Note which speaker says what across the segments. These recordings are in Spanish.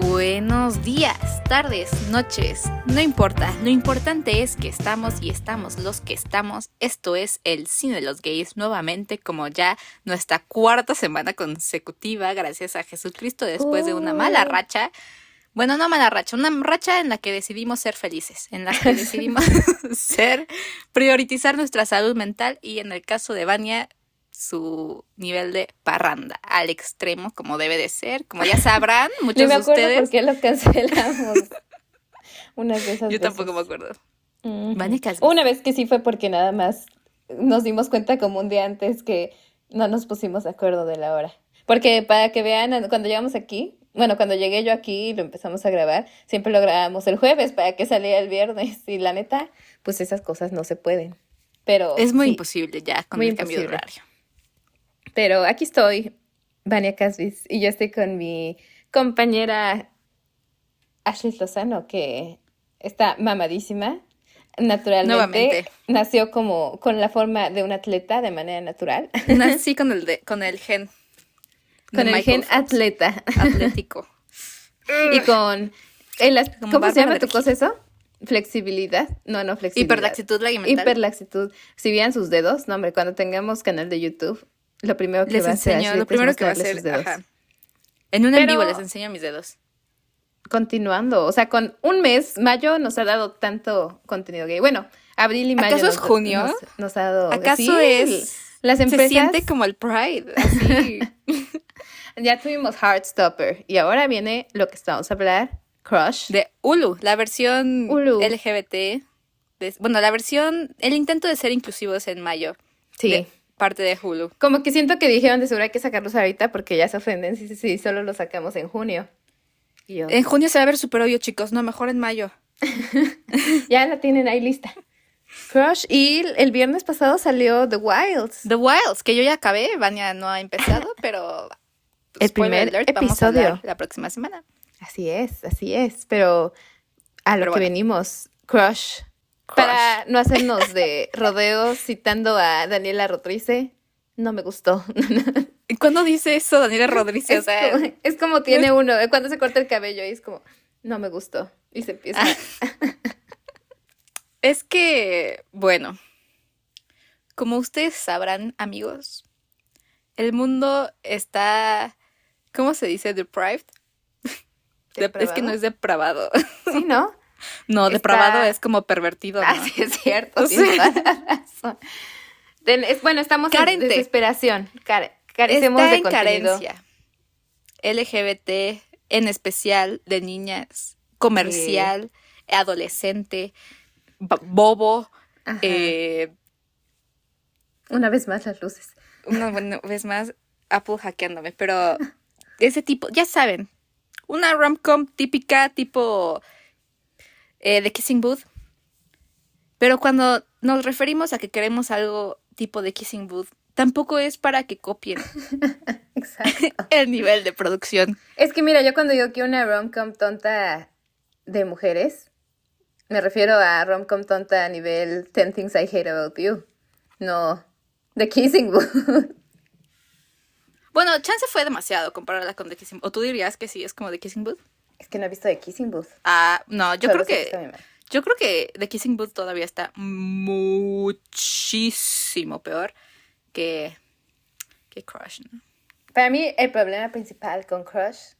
Speaker 1: Buenos días, tardes, noches, no importa, lo importante es que estamos y estamos los que estamos. Esto es el cine de los gays nuevamente, como ya nuestra cuarta semana consecutiva, gracias a Jesucristo, después de una mala racha. Bueno, no mala racha, una racha en la que decidimos ser felices, en la que decidimos ser, priorizar nuestra salud mental y en el caso de Vania, su nivel de parranda al extremo, como debe de ser. Como ya sabrán, muchos
Speaker 2: me
Speaker 1: de
Speaker 2: acuerdo
Speaker 1: ustedes.
Speaker 2: por qué lo cancelamos. Una de esas
Speaker 1: Yo tampoco me
Speaker 2: veces.
Speaker 1: acuerdo. Vania Casvis.
Speaker 2: Una vez que sí fue porque nada más nos dimos cuenta como un día antes que no nos pusimos de acuerdo de la hora. Porque para que vean, cuando llegamos aquí, bueno, cuando llegué yo aquí y lo empezamos a grabar, siempre lo grabamos el jueves para que saliera el viernes. Y la neta, pues esas cosas no se pueden. Pero
Speaker 1: Es muy
Speaker 2: sí,
Speaker 1: imposible ya con
Speaker 2: Muy
Speaker 1: el cambio de horario.
Speaker 2: Pero aquí estoy, Vania Casvis, y yo estoy con mi compañera Ashley Lozano, que está mamadísima. Naturalmente,
Speaker 1: Nuevamente.
Speaker 2: nació como con la forma de un atleta de manera natural,
Speaker 1: Nací con el, de, con el gen.
Speaker 2: con el
Speaker 1: Michael
Speaker 2: gen atleta
Speaker 1: atlético.
Speaker 2: y con el, ¿cómo se llama tu cosa eso? Flexibilidad, no, no flexibilidad.
Speaker 1: Hiperlaxitud ligamentaria.
Speaker 2: Hiperlaxitud. Si vieran sus dedos, no hombre, cuando tengamos canal de YouTube, lo primero que
Speaker 1: Les
Speaker 2: va a hacer
Speaker 1: enseño, lo
Speaker 2: es
Speaker 1: primero que va a hacer.
Speaker 2: sus dedos.
Speaker 1: Ajá. En un en
Speaker 2: Pero-
Speaker 1: vivo les enseño mis dedos.
Speaker 2: continuando. O sea, con un mes, mayo nos ha dado tanto contenido gay. Bueno, abril y mayo.
Speaker 1: ¿Acaso es
Speaker 2: nos-
Speaker 1: junio?
Speaker 2: Nos, nos ha dado.
Speaker 1: ¿Acaso
Speaker 2: sí,
Speaker 1: es-
Speaker 2: Las empresas.
Speaker 1: Se siente como el Pride. Así.
Speaker 2: Ya tuvimos Heartstopper. Y ahora viene lo que estamos a hablar: Crush.
Speaker 1: de Hulu, la versión
Speaker 2: Hulu.
Speaker 1: LGBT. de- bueno, la versión, el intento de ser inclusivos en mayo.
Speaker 2: sí.
Speaker 1: de parte de Hulu.
Speaker 2: Como que siento que dijeron de seguro hay que sacarlos ahorita porque ya se ofenden si, si, si solo los sacamos en junio. Yo,
Speaker 1: En junio se va a ver super obvio, chicos. No, mejor en mayo.
Speaker 2: ya la tienen ahí lista. Crush. Y el viernes pasado salió The Wilds.
Speaker 1: The Wilds, que yo ya acabé. Vania no ha empezado, pero.
Speaker 2: El primer
Speaker 1: vamos a
Speaker 2: episodio.
Speaker 1: la próxima semana.
Speaker 2: Así es, así es. Pero a lo
Speaker 1: Pero
Speaker 2: que
Speaker 1: bueno.
Speaker 2: venimos, Crush. Para no hacernos de rodeos citando a Daniela Rotrice, no me gustó.
Speaker 1: ¿Y cuándo dice eso Daniela Rodríguez? O
Speaker 2: es,
Speaker 1: sea,
Speaker 2: como, es como tiene uno, cuando se corta el cabello y es como, no me gustó. Y se empieza.
Speaker 1: es que, bueno, como ustedes sabrán, amigos, el mundo está, ¿cómo se dice? Deprived. De- es que
Speaker 2: ¿Depravado?
Speaker 1: no es depravado.
Speaker 2: Sí, ¿no?
Speaker 1: No,
Speaker 2: Está-
Speaker 1: depravado es como pervertido. ¿no?
Speaker 2: Ah, sí, es cierto. La razón. Bueno, estamos
Speaker 1: Carente.
Speaker 2: en desesperación. Care- carecemos
Speaker 1: Está
Speaker 2: de
Speaker 1: en
Speaker 2: contenido.
Speaker 1: carencia. LGBT, en especial de niñas, comercial, adolescente, bo- bobo, eh,
Speaker 2: Una vez más las luces.
Speaker 1: una buena vez más, Apple hackeándome, pero ese tipo, ya saben, una rom-com típica tipo eh, de Kissing Booth, pero cuando nos referimos a que queremos algo tipo de Kissing Booth, tampoco es para que copien
Speaker 2: Exacto.
Speaker 1: el nivel de producción.
Speaker 2: es que mira, yo cuando digo que una rom-com tonta de mujeres, me refiero a rom-com tonta a nivel 10 Things I Hate About You. No, The Kissing Booth.
Speaker 1: Bueno, chance fue demasiado compararla con The Kissing Booth. ¿O tú dirías que sí es como The Kissing Booth?
Speaker 2: Es que no he visto The Kissing Booth.
Speaker 1: Ah, no, yo
Speaker 2: Solo
Speaker 1: creo que yo creo que The Kissing Booth todavía está muchísimo peor que que Crush, ¿no?
Speaker 2: Para mí el problema principal con Crush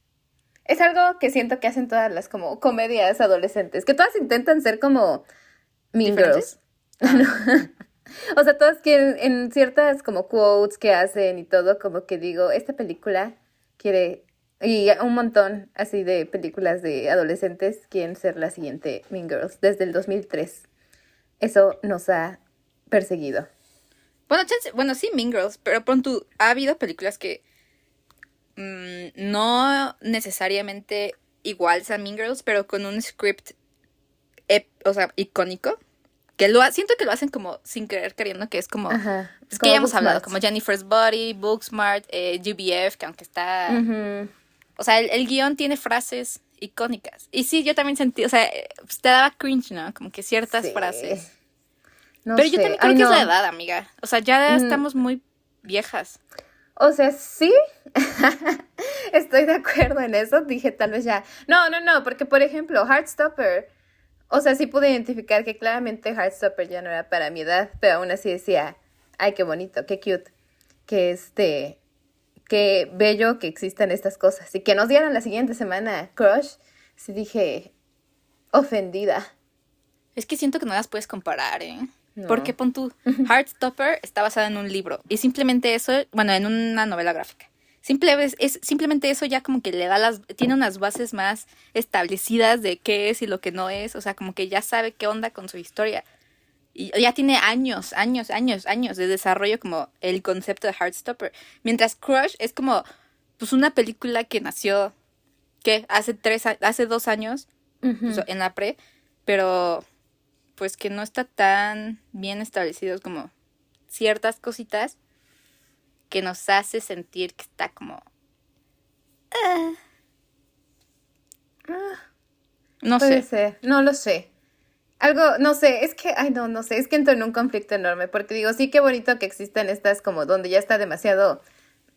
Speaker 2: es algo que siento que hacen todas las como comedias adolescentes, que todas intentan ser como Mean. Girls. o sea, todas quieren en ciertas como quotes que hacen y todo, como que digo, esta película quiere y un montón así de películas de adolescentes quieren ser la siguiente Mean Girls desde el 2003. Eso nos ha perseguido.
Speaker 1: Bueno, chance, bueno, sí Mean Girls, pero pronto ha habido películas que mm, no necesariamente igual a Mean Girls, pero con un script ep- o sea, icónico. Que lo ha- siento que lo hacen como sin querer queriendo, que es como
Speaker 2: Ajá.
Speaker 1: Es que ya hemos hablado, como Jennifer's Body, Booksmart, eh, UBF, que aunque está...
Speaker 2: Ujú.
Speaker 1: O sea, el, el guion tiene frases icónicas. Y sí, yo también sentí, o sea, eh, pues, te daba cringe, ¿no? Como que ciertas
Speaker 2: Sí.
Speaker 1: frases.
Speaker 2: No
Speaker 1: Pero yo también creo
Speaker 2: Ay,
Speaker 1: que es la edad, amiga. O sea, ya
Speaker 2: Mm.
Speaker 1: estamos muy viejas.
Speaker 2: O sea, sí. Estoy de acuerdo en eso. Dije, tal vez ya. No, no, no, porque por ejemplo, Heartstopper. O sea, sí pude identificar que claramente Heartstopper ya no era para mi edad, pero aún así decía, ay, qué bonito, qué cute. Que este. Qué bello que existan estas cosas. Y que nos dieran la siguiente semana Crush. Sí dije, ofendida.
Speaker 1: Es que siento que no las puedes comparar, ¿eh? Porque pon tu Heartstopper está basada en un libro y simplemente eso, bueno, en una novela gráfica. Simple, es, simplemente eso ya como que le da las, tiene unas bases más establecidas de qué es y lo que no es, o sea, como que ya sabe qué onda con su historia. Y ya tiene años, años, años, años de desarrollo como el concepto de Heartstopper. Mientras Crush es como, pues una película que nació, ¿qué? Hace tres, hace dos años, pues, en la pre, pero pues que no está tan bien establecidos como ciertas cositas que nos hace sentir que está como... Ah.
Speaker 2: no sé. No lo sé. Algo, no sé, es que, ay, no, no sé, es que entro en un conflicto enorme, porque digo, sí, qué bonito que existan estas como donde ya está demasiado,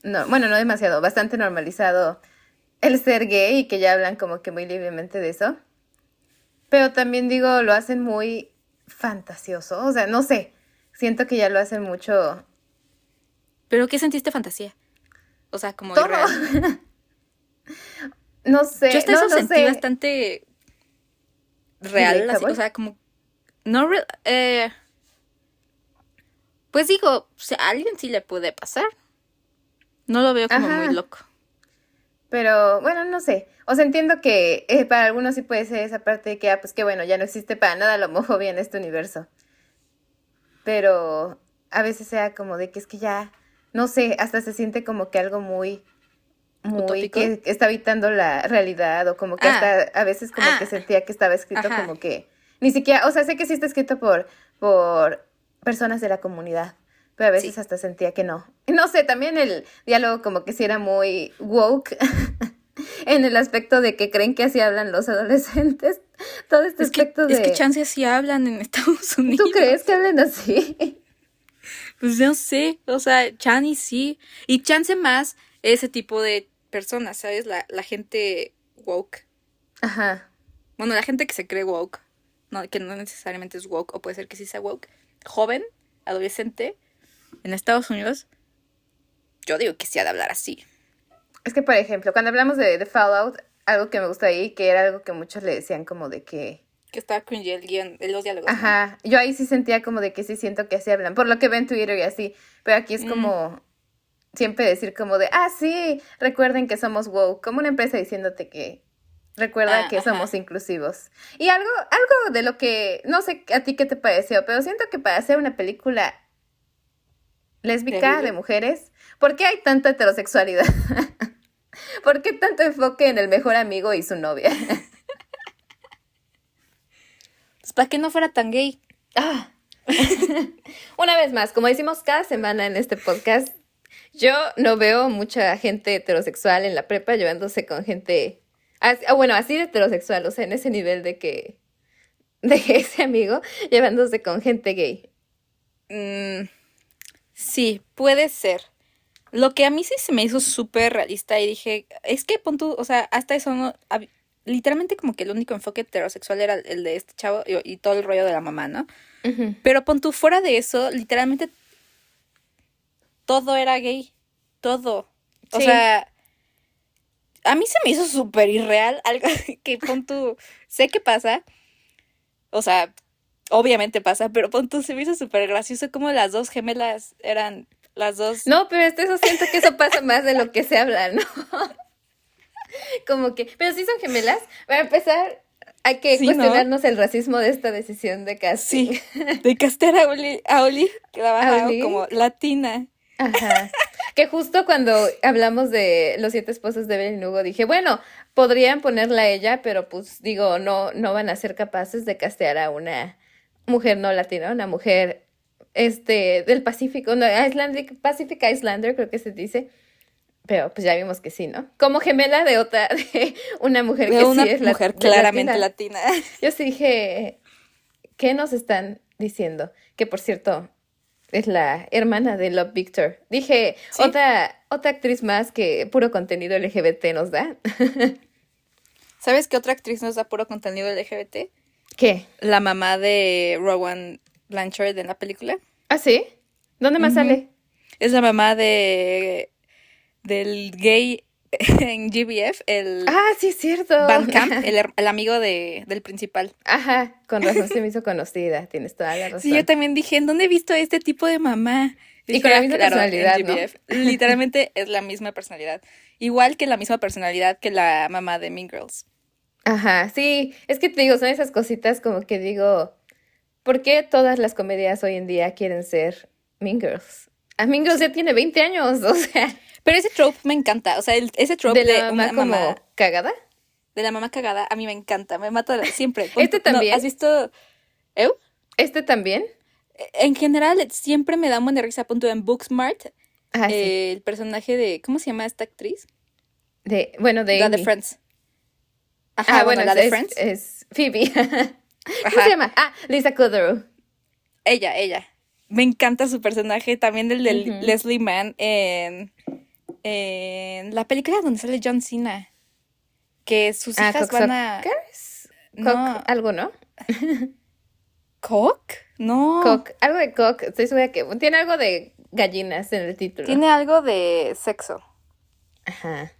Speaker 2: no, bueno, no demasiado, bastante normalizado el ser gay y que ya hablan como que muy libremente de eso. Pero también digo, lo hacen muy fantasioso. O sea, no sé. Siento que ya lo hacen mucho.
Speaker 1: ¿Pero qué sentiste fantasía? O sea, como
Speaker 2: Todo. no sé.
Speaker 1: Yo hasta
Speaker 2: no,
Speaker 1: eso sentí bastante real. Así, o sea, como. No. Eh, pues digo, a alguien sí le puede pasar. No lo veo como muy loco.
Speaker 2: Pero bueno, no sé. O sea, entiendo que eh, para algunos sí puede ser esa parte de que, ah, pues que bueno, ya no existe para nada la homofobia en este universo. Pero a veces sea como de que es que ya, no sé, hasta se siente como que algo muy, muy que está habitando la realidad o como que hasta ah. a veces como que ah. sentía que estaba escrito como que ni siquiera, o sea, sé que sí está escrito por, por personas de la comunidad, pero a veces hasta sentía que no. No sé, también el diálogo como que sí era muy woke en el aspecto de que creen que así hablan los adolescentes. Todo este aspecto de...
Speaker 1: Es que chance así hablan en Estados Unidos.
Speaker 2: ¿Tú crees que hablan así?
Speaker 1: Pues no sé, o sea, chani sí. Y chance más ese tipo de personas, ¿sabes? La, la gente woke.
Speaker 2: Ajá.
Speaker 1: Bueno, la gente que se cree woke, no, que no necesariamente es woke, o puede ser que sí sea woke, joven, adolescente, en Estados Unidos, yo digo que sí ha de hablar así.
Speaker 2: Es que, por ejemplo, cuando hablamos de, de Fallout, algo que me gusta ahí, que era algo que muchos le decían como de que...
Speaker 1: Que estaba cringy el guion, los diálogos.
Speaker 2: Ajá, yo ahí sí sentía como de que sí siento que así hablan, por lo que ven Twitter y así, pero aquí es mm. Siempre decir como de, ah, sí, recuerden que somos wow, como una empresa diciéndote que recuerda ah, que somos inclusivos. Y algo, algo de lo que, no sé a ti qué te pareció, pero siento que para hacer una película lésbica de mujeres, ¿por qué hay tanta heterosexualidad? ¿Por qué tanto enfoque en el mejor amigo y su novia?
Speaker 1: pues para que no fuera tan gay.
Speaker 2: Ah. Una vez más, como decimos cada semana en este podcast, yo no veo mucha gente heterosexual en la prepa llevándose con gente, ah, bueno, así de heterosexual, o sea, en ese nivel de que, de ese amigo llevándose con gente gay.
Speaker 1: Mm, sí, puede ser. Lo que a mí sí se me hizo súper realista y dije, es que pon tú, o sea, hasta eso no, literalmente como que el único enfoque heterosexual era el de este chavo y, todo el rollo de la mamá, ¿no? Pero pon tú, fuera de eso, literalmente todo era gay, todo. O sea, a mí se me hizo súper irreal, algo que pon tú, sé que pasa, o sea, obviamente pasa, pero pon tú, se me hizo súper gracioso como las dos gemelas eran las dos.
Speaker 2: No, pero este, eso siento que eso pasa más de lo que se habla, ¿no? Como que, pero sí son gemelas. Para empezar, hay que cuestionarnos el racismo de esta decisión de casting. Sí,
Speaker 1: de castear a Oli, a Oli que la como latina.
Speaker 2: Ajá. que justo cuando hablamos de los siete esposos de Evelyn Hugo, dije, bueno, podrían ponerla a ella, pero pues digo, no, no van a ser capaces de castear a una mujer no latina, una mujer este, del Pacífico, no, Icelandic, Pacific Islander, creo que se dice. Pero pues ya vimos que sí, ¿no? Como gemela de otra, de una mujer que
Speaker 1: sí
Speaker 2: es
Speaker 1: mujer claramente latina.
Speaker 2: Yo sí dije, ¿qué nos están diciendo? Que por cierto, es la hermana de Love Victor. Dije, otra, otra actriz más que puro contenido LGBT nos da.
Speaker 1: ¿Sabes qué otra actriz nos da puro contenido LGBT?
Speaker 2: ¿Qué?
Speaker 1: La mamá de Rowan Blanchard en la película.
Speaker 2: ¿Ah, sí? ¿Dónde más sale?
Speaker 1: Es la mamá de del gay en GBF, el
Speaker 2: Ah, sí, es cierto.
Speaker 1: El, el amigo de, del principal.
Speaker 2: Ajá, con razón se me hizo conocida, tienes toda la razón.
Speaker 1: Sí, yo también dije, ¿en dónde he visto este tipo de mamá?
Speaker 2: Y con la
Speaker 1: "Ah,
Speaker 2: misma
Speaker 1: claro, en
Speaker 2: personalidad, ¿no?
Speaker 1: GBF". Literalmente es la misma personalidad. Igual que la misma personalidad que la mamá de Mean Girls.
Speaker 2: Ajá, sí, es que te digo, son esas cositas como que digo, ¿por qué todas las comedias hoy en día quieren ser Mean Girls? A Mean Girls ya tiene 20 años, o sea,
Speaker 1: Pero ese trope me encanta. O sea, el- ese trope
Speaker 2: de
Speaker 1: de,
Speaker 2: la mamá
Speaker 1: una
Speaker 2: como
Speaker 1: mamá,
Speaker 2: cagada.
Speaker 1: de la mamá cagada, a mí me encanta. Me mata siempre.
Speaker 2: Este
Speaker 1: No,
Speaker 2: también.
Speaker 1: ¿Has visto? ¿Eu?
Speaker 2: Este también.
Speaker 1: En general, siempre me da un buen de risa. Punto en Booksmart.
Speaker 2: Ah, sí.
Speaker 1: eh, el personaje de. ¿Cómo se llama esta actriz?
Speaker 2: De, bueno, de
Speaker 1: La de. Friends. Ajá,
Speaker 2: Ah,
Speaker 1: bueno,
Speaker 2: bueno,
Speaker 1: la de
Speaker 2: es,
Speaker 1: Friends.
Speaker 2: es Phoebe. ¿Cómo se llama? Ah, Lisa Kudrow.
Speaker 1: Ella, ella. Me encanta su personaje. También el de. Leslie Mann en, en la película donde sale John Cena. Que sus
Speaker 2: Ah,
Speaker 1: hijas van a.
Speaker 2: Cocksuckers.
Speaker 1: No.
Speaker 2: Cock, algo, ¿no?
Speaker 1: ¿Cock? No.
Speaker 2: Cock, algo de cock. Estoy segura que tiene algo de gallinas en el título.
Speaker 1: Tiene algo de sexo.
Speaker 2: Ajá.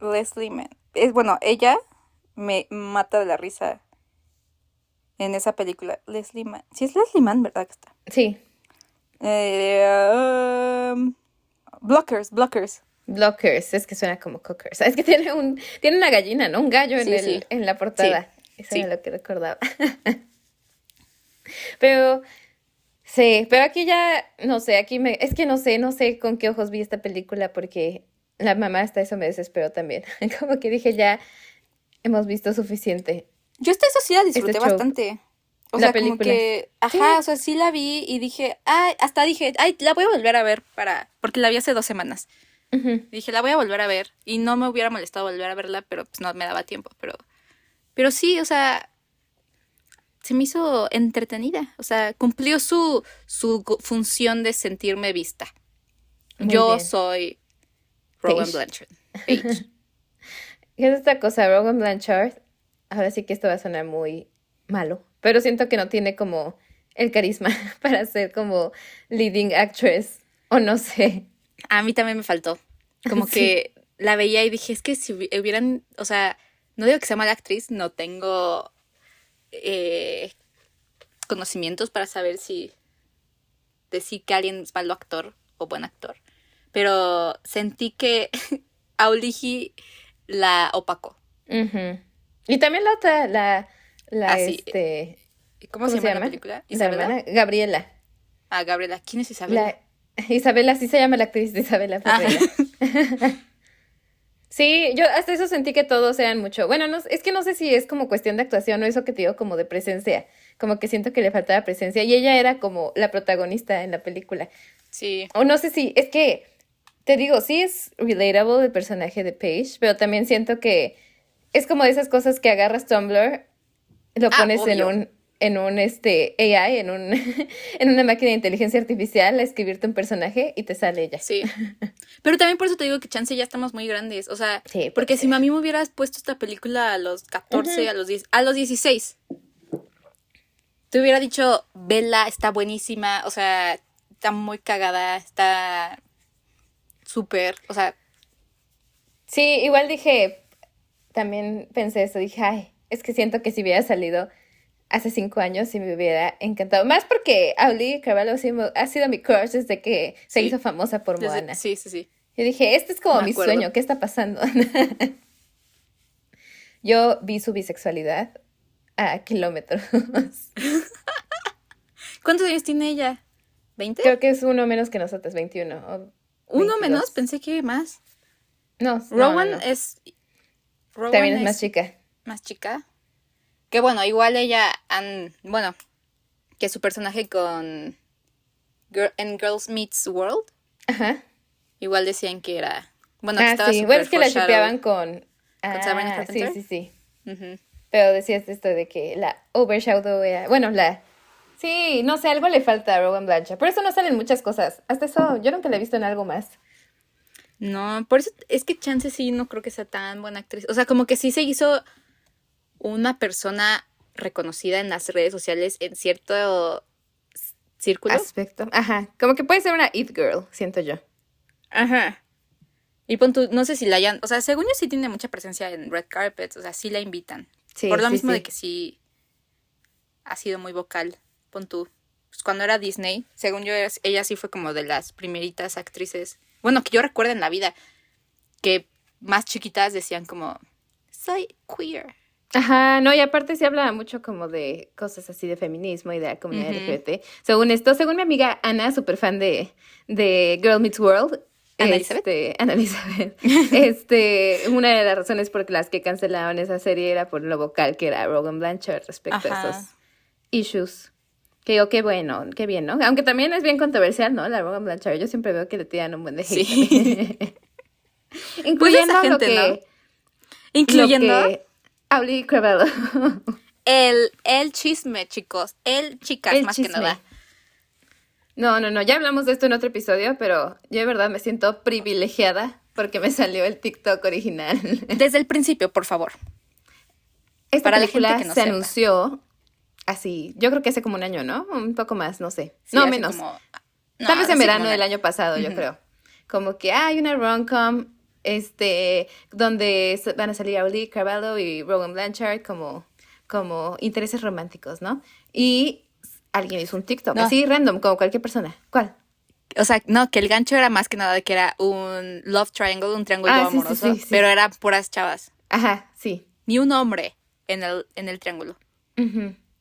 Speaker 1: Leslie Mann. Es, bueno, ella me mata de la risa en esa película. Leslie Mann. Sí, es Leslie Mann, ¿verdad que está?
Speaker 2: Sí.
Speaker 1: Eh, um, blockers, blockers.
Speaker 2: Blockers, es que suena como cockers. Es que tiene un, tiene una gallina, ¿no? Un gallo en,
Speaker 1: Sí,
Speaker 2: el,
Speaker 1: sí.
Speaker 2: en la portada. Eso
Speaker 1: sí.
Speaker 2: era lo que recordaba. pero, sí, pero aquí ya, no sé, aquí me, es que no sé, no sé con qué ojos vi esta película porque la mamá hasta eso me desesperó también. Como que dije, ya hemos visto suficiente.
Speaker 1: Yo esta esa sí la disfruté
Speaker 2: trope.
Speaker 1: bastante. O
Speaker 2: La
Speaker 1: sea,
Speaker 2: película.
Speaker 1: como que, ajá,
Speaker 2: Sí.
Speaker 1: o sea, sí la vi y dije, ay, hasta dije, ay, la voy a volver a ver para, porque la vi hace dos semanas. Dije, la voy a volver a ver y no me hubiera molestado volver a verla, pero pues no me daba tiempo, pero, pero sí, o sea, se me hizo entretenida, o sea, cumplió su, su función de sentirme vista.
Speaker 2: Muy
Speaker 1: Yo
Speaker 2: bien.
Speaker 1: soy Rowan. Blanchard.
Speaker 2: ¿Qué es esta cosa? Rogan Blanchard. Ahora sí que esto va a sonar muy malo, pero siento que no tiene como el carisma para ser como leading actress, o no sé.
Speaker 1: A mí también me faltó. Como
Speaker 2: Sí.
Speaker 1: que la veía y dije, es que si hubi- hubieran, o sea, no digo que sea mala actriz, no tengo eh, conocimientos para saber si decir que alguien es malo actor o buen actor. Pero sentí que Aulihi la opacó.
Speaker 2: Ujú. Y también la otra, la, la
Speaker 1: Ah, sí.
Speaker 2: este,
Speaker 1: ¿Cómo, se, llama, la película?
Speaker 2: La
Speaker 1: Isabela.
Speaker 2: hermana, Gabriela.
Speaker 1: Ah, Gabriela. ¿Quién es Isabela?
Speaker 2: La, Isabela, sí se llama la actriz de Isabela
Speaker 1: Ah.
Speaker 2: Sí, yo hasta eso sentí que todos eran mucho. Bueno, no, es que no sé si es como cuestión de actuación o eso que te digo como de presencia. Como que siento que le faltaba presencia. Y ella era como la protagonista en la película.
Speaker 1: Sí.
Speaker 2: O no sé si, es que, te digo, sí es relatable el personaje de Paige, pero también siento que es como de esas cosas que agarras Tumblr, lo
Speaker 1: Ah,
Speaker 2: pones en un, en un este AI, en un, en una máquina de inteligencia artificial, a escribirte un personaje y te sale ella.
Speaker 1: Sí. Pero también por eso te digo que chance ya estamos muy grandes. O sea,
Speaker 2: Sí,
Speaker 1: porque si a mí me hubieras puesto esta película a los 14, a los 10, a los 16, te hubiera dicho, Bella está buenísima, o sea, está muy cagada, está súper, o sea,
Speaker 2: Sí, igual dije, también pensé eso, dije, ay, es que siento que si hubiera salido hace cinco años sí me hubiera encantado. Más porque Auli Carvalho ha sido mi crush desde que se hizo famosa por
Speaker 1: desde-
Speaker 2: Moana.
Speaker 1: sí, sí, sí.
Speaker 2: Yo dije, este es como
Speaker 1: Me
Speaker 2: mi
Speaker 1: acuerdo.
Speaker 2: sueño, ¿qué está pasando? Yo vi su bisexualidad a kilómetros.
Speaker 1: ¿Cuántos años tiene ella? ¿20?
Speaker 2: Creo que es uno menos que nosotros, 21. o
Speaker 1: Uno
Speaker 2: 22.
Speaker 1: menos, pensé que más.
Speaker 2: No,
Speaker 1: Rowan
Speaker 2: no, no.
Speaker 1: es... Rowan
Speaker 2: También es más chica.
Speaker 1: Más chica. Que bueno, igual ella han, bueno, que su personaje con Girl- en Girls Meets World,
Speaker 2: Ajá.
Speaker 1: igual decían que era, bueno, que
Speaker 2: ah,
Speaker 1: estaba
Speaker 2: sí. Bueno, es que la shipeaban con...
Speaker 1: Sabrina
Speaker 2: Ah, sí,
Speaker 1: Carpenter?
Speaker 2: sí, sí.
Speaker 1: Ujú.
Speaker 2: Pero decías esto de que la overshadow era... Bueno, la... Sí, no sé, algo le falta a Rowan Blanchard. Por eso no salen muchas cosas. Hasta eso, yo nunca la he visto en algo más.
Speaker 1: No, por eso es que Chance sí no creo que sea tan buena actriz. O sea, como que sí se hizo una persona reconocida en las redes sociales en cierto círculo.
Speaker 2: Aspecto. Ajá. Como que puede ser una It Girl, siento yo.
Speaker 1: Ajá. Y pon tú, no sé si la hayan, o sea, según yo sí tiene mucha presencia en red carpets, o sea, sí la invitan. Sí, Por lo mismo de que sí ha sido muy vocal. Pon tú, pues cuando era Disney, según yo, ella sí fue como de las primeritas actrices, bueno, que yo recuerdo en la vida, que más chiquitas decían como, soy queer.
Speaker 2: Ajá, no, y aparte se habla mucho como de cosas así de feminismo y de la comunidad LGBT. Según esto, según mi amiga Ana, súper fan de, de Girl Meets World,
Speaker 1: Ana Elizabeth.
Speaker 2: Este, Ana Elizabeth. este, una de las razones por las que cancelaron esa serie era por lo vocal que era Rogan Blanchard respecto a esos issues. Que digo, qué bueno, qué bien, ¿no? Aunque también es bien controversial, ¿no? La Rogan Blanchard. Yo siempre veo que le tiran un buen de hate. Sí. Incluyendo pues gente, lo que...
Speaker 1: Incluyendo...
Speaker 2: Auli Cravello.
Speaker 1: el, el chisme, chicos. El chicas, más que nada.
Speaker 2: No, no, no. Ya hablamos de esto en otro episodio, pero yo de verdad me siento privilegiada porque me salió el TikTok original.
Speaker 1: Desde el principio, por favor.
Speaker 2: Esta Para película la gente que se anunció así, yo creo que hace como un año, ¿no? Un poco más, no sé. no, menos. Tal vez en verano del año pasado, yo creo. Como que hay una rom-com este, donde van a salir Auli Carvalho y Rowan Blanchard como, como intereses románticos, ¿no? Y alguien hizo un TikTok, así random, como cualquier persona. ¿Cuál?
Speaker 1: O sea, no, que el gancho era más que nada que era un love triangle, un triángulo ah, amoroso, pero eran puras chavas.
Speaker 2: Ajá, sí.
Speaker 1: Ni un hombre en el, en el triángulo.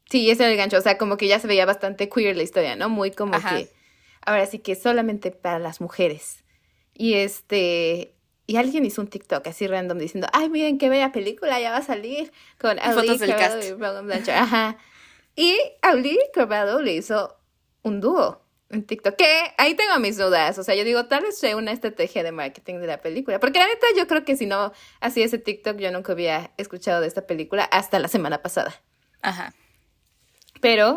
Speaker 2: Sí, ese era el gancho, o sea, como que ya se veía bastante queer la historia, ¿no? Muy como que, ahora sí que solamente para las mujeres. Y este, y alguien hizo un TikTok así random diciendo, ay, miren qué bella película, ya va a salir con
Speaker 1: fotos del cast.
Speaker 2: y Ajá. Y Ali Corbado le hizo un dúo en TikTok. Que ahí tengo mis dudas. O sea, yo digo, tal vez sea una estrategia de marketing de la película. Porque la neta, yo creo que si no hacía ese TikTok, yo nunca había escuchado de esta película hasta la semana pasada.
Speaker 1: Ajá.
Speaker 2: Pero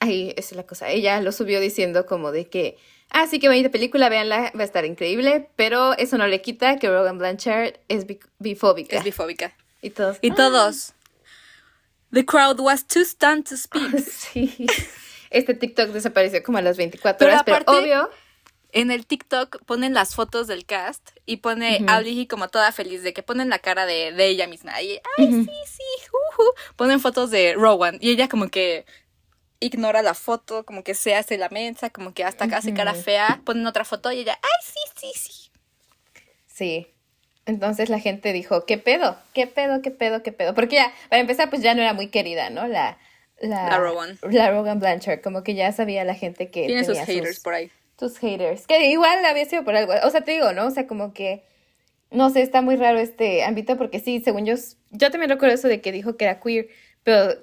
Speaker 2: ahí es la cosa. Ella lo subió diciendo como de que Así que bonita película, véanla, va a estar increíble, pero eso no le quita que Rogan Blanchard es bifóbica.
Speaker 1: Es bifóbica.
Speaker 2: Y todos.
Speaker 1: Y todos. The crowd was too stunned to speak.
Speaker 2: sí. Este TikTok desapareció como a las 24 horas, pero obvio.
Speaker 1: En el TikTok ponen las fotos del cast y pone uh como toda feliz de que ponen la cara de, ella misma. Y, ay, sí, sí, Ponen fotos de Rowan y ella como que ignora la foto, como que se hace la mensa, como que hasta hace cara fea, ponen otra foto y ella, ay, sí, sí, sí.
Speaker 2: Sí. Entonces la gente dijo, ¿qué pedo? ¿Qué pedo? ¿Qué pedo? ¿Qué pedo? Porque ya, para empezar, pues ya no era muy querida, ¿no? La, la,
Speaker 1: la Rowan.
Speaker 2: La Rogan Blanchard, como que ya sabía la gente que...
Speaker 1: Tiene sus haters por ahí.
Speaker 2: Sus haters. Que igual había sido por algo. O sea, te digo, ¿no? O sea, como que... No sé, está muy raro este ámbito porque sí, según yo... Yo también recuerdo eso de que dijo que era queer, pero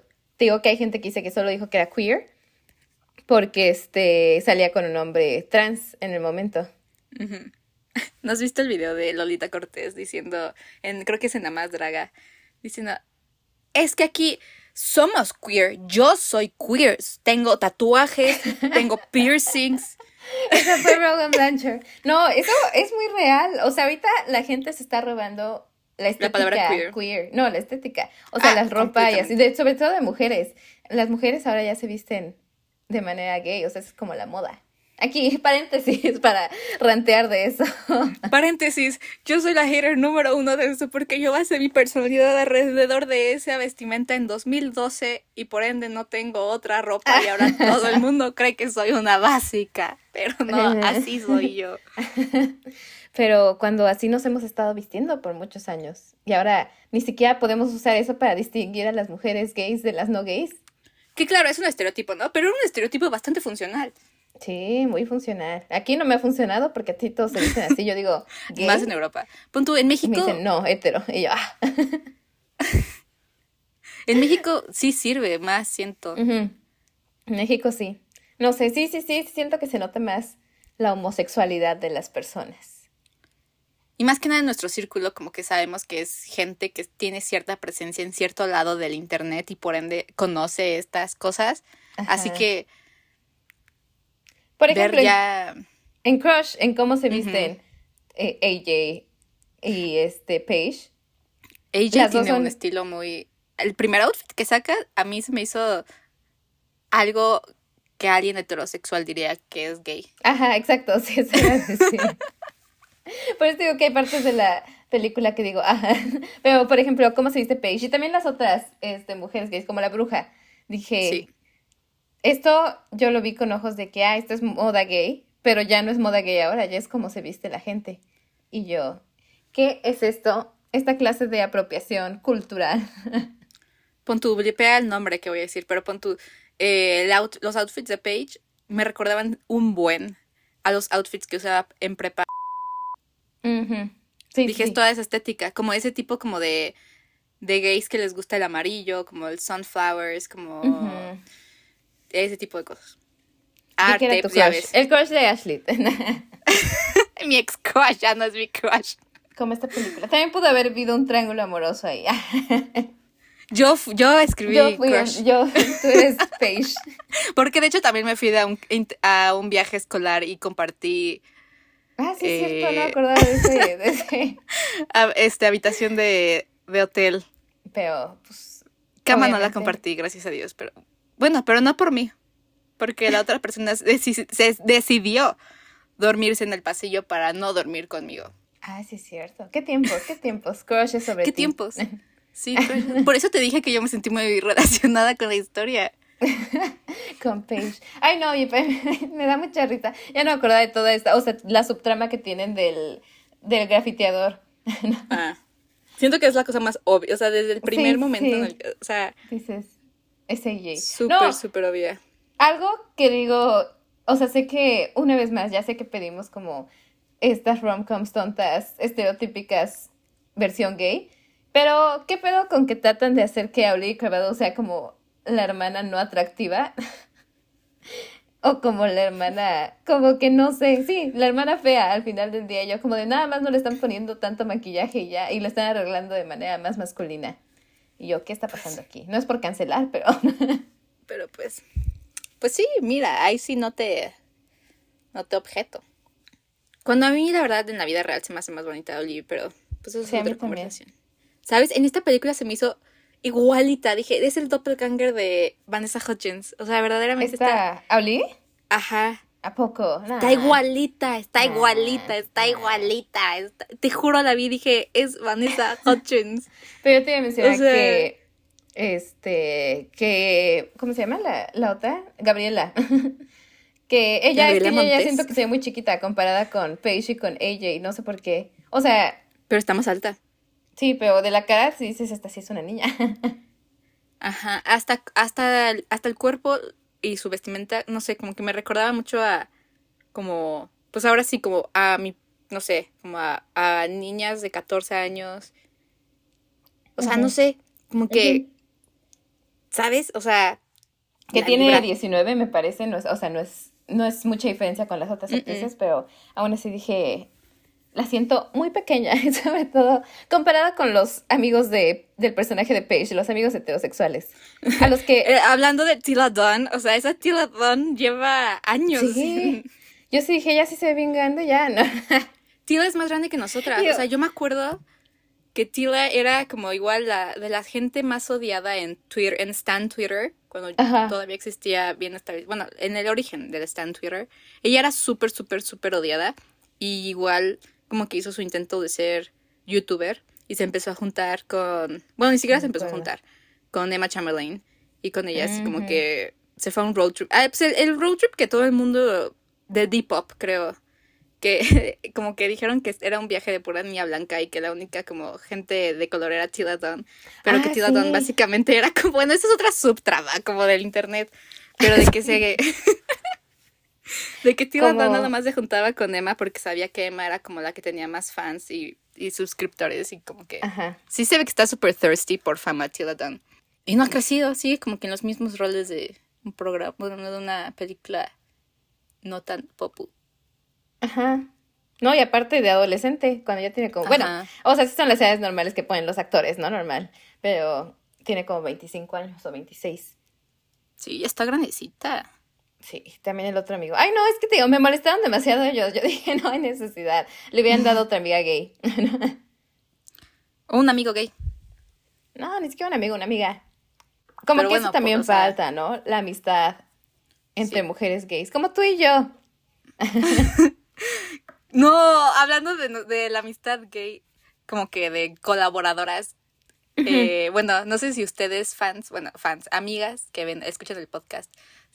Speaker 2: digo que hay gente que dice que solo dijo que era queer porque este salía con un hombre trans en el momento.
Speaker 1: ¿No has visto el video de Lolita Cortés diciendo, en, creo que es en la más draga, diciendo, es que aquí somos queer, yo soy queer, tengo tatuajes, tengo piercings.
Speaker 2: Esa fue Rogan Blanchard. No, eso es muy real. O sea, ahorita la gente se está robando la estética queer. No, la estética. O sea, ah, las ropas y así, sobre todo de mujeres. Las mujeres ahora ya se visten de manera gay, o sea, es como la moda. Aquí, paréntesis para rantear de eso.
Speaker 1: Paréntesis, yo soy la hater número uno de eso porque yo basé mi personalidad alrededor de esa vestimenta en 2012 y por ende no tengo otra ropa y ahora todo el mundo cree que soy una básica, pero no, así soy yo.
Speaker 2: Pero cuando así nos hemos estado vistiendo por muchos años y ahora ni siquiera podemos usar eso para distinguir a las mujeres gays de las no gays.
Speaker 1: Que claro, es un estereotipo, ¿no? Pero es un estereotipo bastante funcional.
Speaker 2: Sí, muy funcional. Aquí no me ha funcionado porque a ti todos se dicen así. Yo digo,
Speaker 1: Más en Europa. Punto, en México.
Speaker 2: me dicen, no, hetero. Y yo, ah.
Speaker 1: en México sí sirve más, siento.
Speaker 2: En México sí. No sé, sí, sí, sí, siento que se nota más la homosexualidad de las personas.
Speaker 1: Y más que nada en nuestro círculo, como que sabemos que es gente que tiene cierta presencia en cierto lado del internet y por ende conoce estas cosas. Así que.
Speaker 2: Por ejemplo, en Crush, en cómo se visten eh, AJ y este Paige.
Speaker 1: AJ tiene un estilo muy. El primer outfit que saca, a mí se me hizo algo que alguien heterosexual diría que es gay.
Speaker 2: Ajá, exacto, sí, sí. Por eso digo que hay partes de la película que digo, ajá. Pero, por ejemplo, ¿cómo se dice Paige? Y también las otras este, mujeres gays, como la bruja. Dije, sí. esto yo lo vi con ojos de que, ah, esto es moda gay, pero ya no es moda gay ahora, ya es como se viste la gente. Y yo, ¿qué es esto? Esta clase de apropiación cultural.
Speaker 1: Pon tu, blipea el nombre que voy a decir, pero pon tu, eh, los outfits de Paige me recordaban un buen a los outfits que usaba en prepa. Dije, es toda esa estética, como ese tipo como de, de gays que les gusta el amarillo, como el sunflowers, como ese tipo de cosas.
Speaker 2: Arte, pues, El crush de Ashley.
Speaker 1: mi ex crush, ya no es mi crush.
Speaker 2: Como esta película. También pudo haber habido un triángulo amoroso ahí.
Speaker 1: Yo, yo escribí
Speaker 2: yo fui, crush. Yo, tú eres Paige.
Speaker 1: Porque de hecho también me fui a un, a un viaje escolar y compartí
Speaker 2: Ah, sí, es cierto, no me eh, acordaba de ese. De ese.
Speaker 1: este, habitación de, de hotel.
Speaker 2: Pero, pues.
Speaker 1: Cama no la compartí, gracias a Dios, pero. Bueno, pero no por mí. Porque la otra persona se decidió dormirse en el pasillo para no dormir conmigo.
Speaker 2: Ah, sí, es cierto. ¿Qué tiempos? ¿Qué tiempos? Crushes sobre
Speaker 1: ¿Qué tiempos? Sí, por eso te dije que yo me sentí muy relacionada con la historia.
Speaker 2: con Paige. Ay, no, me da mucha risa. Ya no me acordaba de toda esta, o sea, la subtrama que tienen del, del grafiteador.
Speaker 1: ah. Siento que es la cosa más obvia, o sea, desde el primer momento en el o sea...
Speaker 2: Dices, es AJ.
Speaker 1: Súper, súper obvia.
Speaker 2: Algo que digo, o sea, sé que, una vez más, ya sé que pedimos como estas rom-coms tontas, estereotípicas, versión gay, pero, ¿qué pedo con que tratan de hacer que Auli Cravado sea como la hermana no atractiva. o como la hermana, como que no sé, sí, la hermana fea al final del día, yo como de nada más no le están poniendo tanto maquillaje y ya, y la están arreglando de manera más masculina. Y yo, ¿qué está pasando aquí? No es por cancelar, pero...
Speaker 1: pero pues, pues sí, mira, ahí sí no te, no te objeto. Cuando a mí la verdad en la vida real se me hace más bonita Olivia, pero pues eso es otra conversación. ¿Sabes? En esta película se me hizo igualita. Dije, es el doppelganger de Vanessa Hudgens. O sea, verdaderamente
Speaker 2: está.
Speaker 1: ¿Está Ajá.
Speaker 2: ¿A poco?
Speaker 1: Está igualita, está igualita, está igualita. Te juro, la vi dije, es Vanessa Hudgens.
Speaker 2: Pero yo te iba a mencionar que. Este. Que. ¿Cómo se llama la, la otra? Gabriela. que ella es que ya siento que se ve muy chiquita comparada con Paige y con AJ. No sé por qué. O sea.
Speaker 1: Pero está más alta.
Speaker 2: Sí, pero de la cara si dices, esta sí es una niña.
Speaker 1: Ajá, hasta, hasta, hasta el cuerpo y su vestimenta, no sé, como que me recordaba mucho a, como, pues ahora sí, como a mi, no sé, como a, a niñas de 14 años. O sea, no sé, como que, ¿sabes? O sea...
Speaker 2: Que tiene 19, me parece, no es, o sea, no es, no es mucha diferencia con las otras actrices, pero aún así dije, la siento muy pequeña, sobre todo comparada con los amigos de, del personaje de Paige, los amigos heterosexuales. A los que.
Speaker 1: Eh, hablando de Tila Dawn, o sea, esa Tila Dawn lleva años.
Speaker 2: Sí. Yo sí dije, ya sí se ve bien grande, ya, ¿no?
Speaker 1: Tila es más grande que nosotras. O sea, yo me acuerdo que Tila era como igual la de la gente más odiada en Twitter, en Stan Twitter, cuando todavía existía bien establecido. Bueno, en el origen del Stan Twitter. Ella era súper, súper, súper odiada. Y igual como que hizo su intento de ser youtuber y se empezó a juntar con, bueno, ni siquiera se empezó a juntar con Emma Chamberlain y con ella así como que se fue a un road trip. Ah, pues el, road trip que todo el mundo de Depop, creo, que como que dijeron que era un viaje de pura niña blanca y que la única como gente de color era Tila Dawn, pero que ah, Tila básicamente era como, bueno, esa es otra subtrama como del internet, pero de que se de que Tila nada más se juntaba con Emma porque sabía que Emma era como la que tenía más fans y, suscriptores y como que sí se ve que está súper thirsty por fama Tila Y no ha crecido, sigue como que en los mismos roles de un programa, bueno, de una película no tan popu.
Speaker 2: Ajá. No, y aparte de adolescente, cuando ya tiene como, bueno, o sea, esas son las edades normales que ponen los actores, ¿no? Normal, pero tiene como 25 años o 26.
Speaker 1: Sí, está grandecita.
Speaker 2: Sí, también el otro amigo. Ay, no, es que te digo, me molestaron demasiado ellos. Yo dije, no hay necesidad. Le hubieran dado otra amiga gay.
Speaker 1: O un amigo gay.
Speaker 2: No, ni siquiera un amigo, una amiga. Como
Speaker 1: Pero
Speaker 2: que
Speaker 1: bueno,
Speaker 2: eso también
Speaker 1: pues, sea-
Speaker 2: falta, ¿no? La amistad entre
Speaker 1: Sí.
Speaker 2: mujeres gays, como tú y yo.
Speaker 1: No, hablando de, de la amistad gay, como que de colaboradoras. eh, bueno, no sé si ustedes fans, bueno, fans, amigas que ven, escuchan el podcast,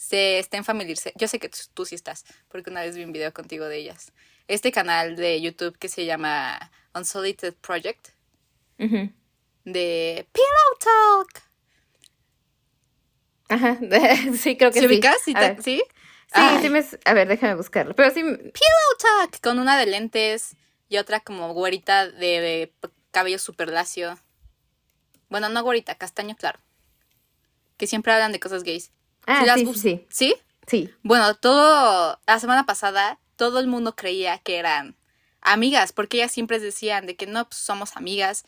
Speaker 1: se estén familiarizados. Yo sé que tú, sí estás, porque una vez vi un video contigo de ellas. Este canal de YouTube que se llama Unsolicited Project
Speaker 2: Ujú.
Speaker 1: de Pillow Talk.
Speaker 2: Ajá, sí, creo que
Speaker 1: ¿Se
Speaker 2: sí.
Speaker 1: ubicas? ¿Sí? Te-. ¿Sí?
Speaker 2: Sí, sí me... A ver, déjame buscarlo. Pero sí,
Speaker 1: Pillow Talk, con una de lentes y otra como güerita de, cabello súper lacio. Bueno, no güerita, castaño claro. Que siempre hablan de cosas gays.
Speaker 2: Ah,
Speaker 1: ¿Sí las
Speaker 2: sí, sí,
Speaker 1: ¿Sí? Bueno, todo, la semana pasada, todo el mundo creía que eran amigas, porque ellas siempre decían de que no, pues somos amigas.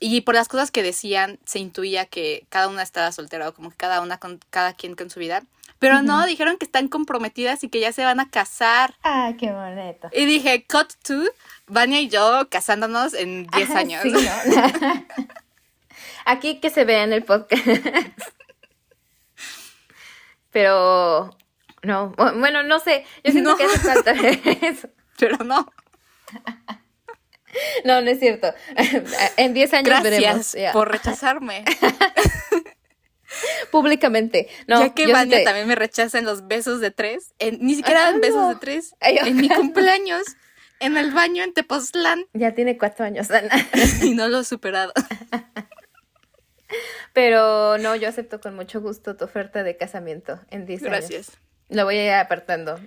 Speaker 1: Y por las cosas que decían, se intuía que cada una estaba soltera o como que cada una con cada quien con su vida. Pero no, dijeron que están comprometidas y que ya se van a casar.
Speaker 2: Ah, qué bonito.
Speaker 1: Y dije, cut to, Vania y yo casándonos en 10
Speaker 2: Ajá,
Speaker 1: años.
Speaker 2: sí, ¿no? Aquí que se vea en el podcast. Pero no, bu- bueno, no sé. Yo siento
Speaker 1: No.
Speaker 2: que hace falta eso.
Speaker 1: Pero no.
Speaker 2: No, no es cierto. En 10 años veremos.
Speaker 1: Gracias
Speaker 2: ya.
Speaker 1: por rechazarme.
Speaker 2: Públicamente. No,
Speaker 1: ya que Vania
Speaker 2: te-
Speaker 1: también me rechaza en los besos de tres, en- ni siquiera en
Speaker 2: Ay,
Speaker 1: besos de tres,
Speaker 2: Ay,
Speaker 1: en mi cumpleaños, en el baño en Tepoztlán,
Speaker 2: Ya tiene cuatro años, Ana.
Speaker 1: y no lo he superado.
Speaker 2: Pero no, yo acepto con mucho gusto tu oferta de casamiento en 10 años.
Speaker 1: Gracias.
Speaker 2: Lo voy a ir apartando.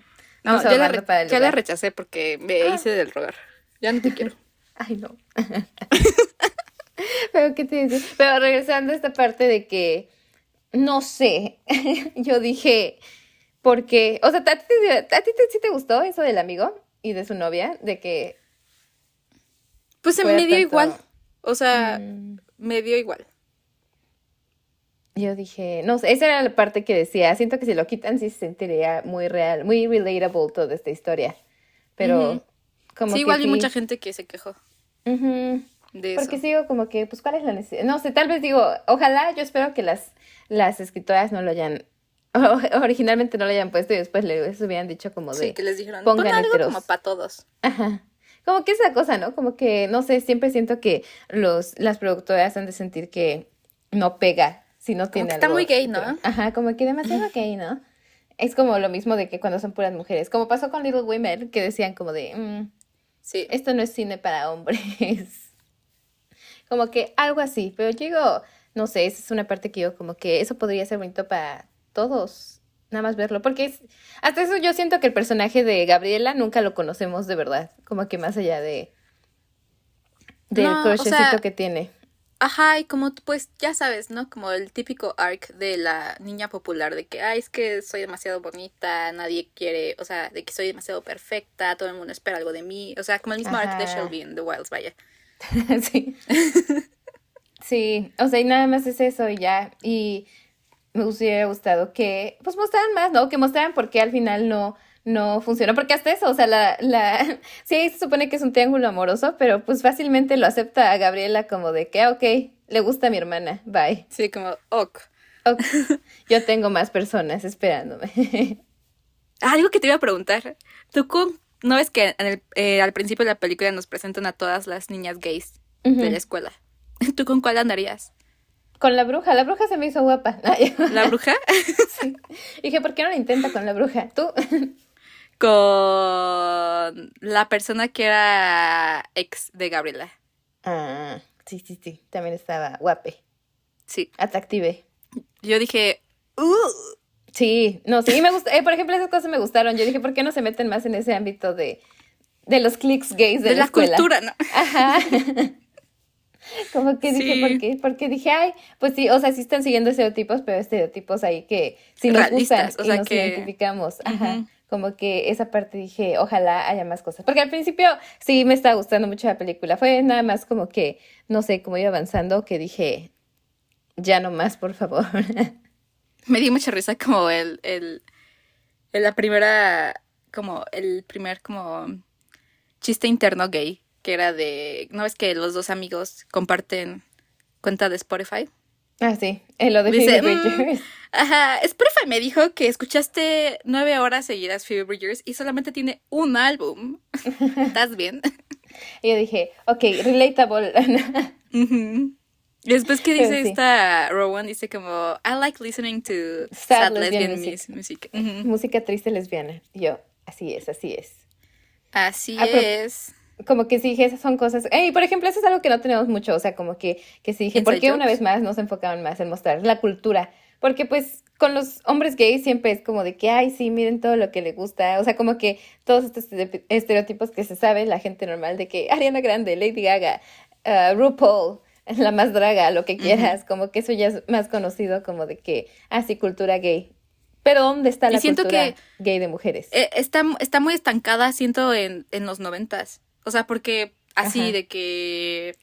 Speaker 1: No, ya, la,
Speaker 2: para el
Speaker 1: la rechacé porque me hice del rogar. Ya no te quiero.
Speaker 2: Ay, no. Pero, ¿qué te dice? Pero regresando a esta parte de que, no sé, yo dije, porque, o sea, ¿a ti, te, a ti te- sí te gustó eso del amigo y de su novia? De que...
Speaker 1: Pues se
Speaker 2: Fuera
Speaker 1: me dio
Speaker 2: tanto-
Speaker 1: igual. O sea,
Speaker 2: mm,
Speaker 1: me dio igual.
Speaker 2: Yo dije, no sé, esa era la parte que decía, siento que si lo quitan sí se sentiría muy real, muy relatable toda esta historia. Pero, como
Speaker 1: sí,
Speaker 2: que
Speaker 1: igual
Speaker 2: sí.
Speaker 1: mucha gente que se quejó de eso.
Speaker 2: Porque sigo como que, pues, ¿cuál es la necesidad? No sé, tal vez digo, ojalá, yo espero que las, las escritoras no lo hayan, originalmente no lo hayan puesto y después les hubieran dicho como de,
Speaker 1: Sí, que les dijeron,
Speaker 2: pongan
Speaker 1: pon algo
Speaker 2: heteros.
Speaker 1: como para todos.
Speaker 2: ajá. Como que esa cosa, ¿no? Como que, no sé, siempre siento que los, las productoras han de sentir que no pega si no tiene
Speaker 1: que está muy gay, ¿no?
Speaker 2: Ajá, como que demasiado gay, ¿no? Es como lo mismo de que cuando son puras mujeres, como pasó con Little Women, que decían como de, mm,
Speaker 1: Sí.
Speaker 2: esto no es cine para hombres. Como que algo así, pero yo digo, no sé, esa es una parte que yo como que eso podría ser bonito para todos, nada más verlo, porque es, hasta eso yo siento que el personaje de Gabriela nunca lo conocemos de verdad, como que más allá de del
Speaker 1: No, o
Speaker 2: crushecito
Speaker 1: sea,
Speaker 2: que tiene.
Speaker 1: Ajá, y como pues ya sabes, ¿no? Como el típico arc de la niña popular de que, ay, es que soy demasiado bonita, nadie quiere, o sea, de que soy demasiado perfecta, todo el mundo espera algo de mí, o sea, como el mismo arc de
Speaker 2: Ajá.
Speaker 1: Shelby en The Wilds, vaya.
Speaker 2: sí. Sí, o sea, y nada más es eso y ya. Y me hubiera gustado que, pues, mostraran más, ¿no? Que mostraran por qué al final no, no funcionó. Porque hasta eso, o sea, la, la, sí se supone que es un triángulo amoroso, pero pues fácilmente lo acepta a Gabriela como de que, ah, ok, le gusta a mi hermana, bye.
Speaker 1: Sí, como, ok.
Speaker 2: Ok, yo tengo más personas esperándome.
Speaker 1: Algo que te iba a preguntar, ¿tú no ves que en el- eh, al principio de la película nos presentan a todas las niñas gays de la escuela? ¿Tú con cuál andarías?
Speaker 2: Con la bruja, la bruja se me hizo guapa.
Speaker 1: ¿La bruja?
Speaker 2: Sí. Dije, ¿por qué no lo intenta con la bruja? ¿Tú?
Speaker 1: Con la persona que era ex de Gabriela.
Speaker 2: Ah, sí, sí, sí, también estaba guape,
Speaker 1: Sí.
Speaker 2: atractive.
Speaker 1: Yo dije, "Uh".
Speaker 2: Sí, no, sí, me gusta. eh, por ejemplo, esas cosas me gustaron. Yo dije, ¿por qué no se meten más en ese ámbito de, de los clics gays de,
Speaker 1: de,
Speaker 2: la,
Speaker 1: la, cultura, ¿no?
Speaker 2: Ajá. Como que dije. ¿por qué? Porque dije, ay, pues sí, o sea, sí están siguiendo estereotipos, pero estereotipos ahí que sí nos gustan
Speaker 1: Realistas, o
Speaker 2: y
Speaker 1: sea
Speaker 2: nos
Speaker 1: que-
Speaker 2: identificamos. Ajá. Como que esa parte dije, ojalá haya más cosas. Porque al principio sí me estaba gustando mucho la película. Fue nada más como que, no sé, como iba avanzando, que dije, ya no más, por favor.
Speaker 1: Me dio mucha risa como el, el, el la primera, como el primer como chiste interno gay, que era de, ¿no ves que los dos amigos comparten cuenta de Spotify?
Speaker 2: Ah, sí, en lo de Phoebe
Speaker 1: Dice,
Speaker 2: Bridgers.
Speaker 1: "Mm, ajá, Spotify me dijo que escuchaste nueve horas seguidas Phoebe Bridgers y solamente tiene un álbum. ¿Estás bien?
Speaker 2: Y yo dije, ok, relatable.
Speaker 1: Y después que dice
Speaker 2: sí.
Speaker 1: esta Rowan, dice como, I like listening to
Speaker 2: Sad
Speaker 1: sad,
Speaker 2: lesbian
Speaker 1: lesbian
Speaker 2: music. Música triste lesbiana. Y yo, así es, así es.
Speaker 1: Así es.
Speaker 2: Como que sí dije, esas son cosas. Y por ejemplo, eso es algo que no tenemos mucho. O sea, como que, que sí dije, ¿por qué una vez más no se enfocaban más en mostrar la cultura? Porque pues con los hombres gays siempre es como de que, ay, sí, miren todo lo que le gusta. O sea, como que todos estos estere- estereotipos que se sabe la gente normal de que Ariana Grande, Lady Gaga, uh, RuPaul, la más draga, lo que quieras. Como que eso ya es más conocido como de que, ah, sí, cultura gay. Pero ¿dónde está
Speaker 1: Y
Speaker 2: la
Speaker 1: siento
Speaker 2: cultura
Speaker 1: que-
Speaker 2: gay de mujeres?
Speaker 1: Eh, está, está muy estancada, siento, en, en los noventas. O sea, porque así
Speaker 2: Ajá.
Speaker 1: de que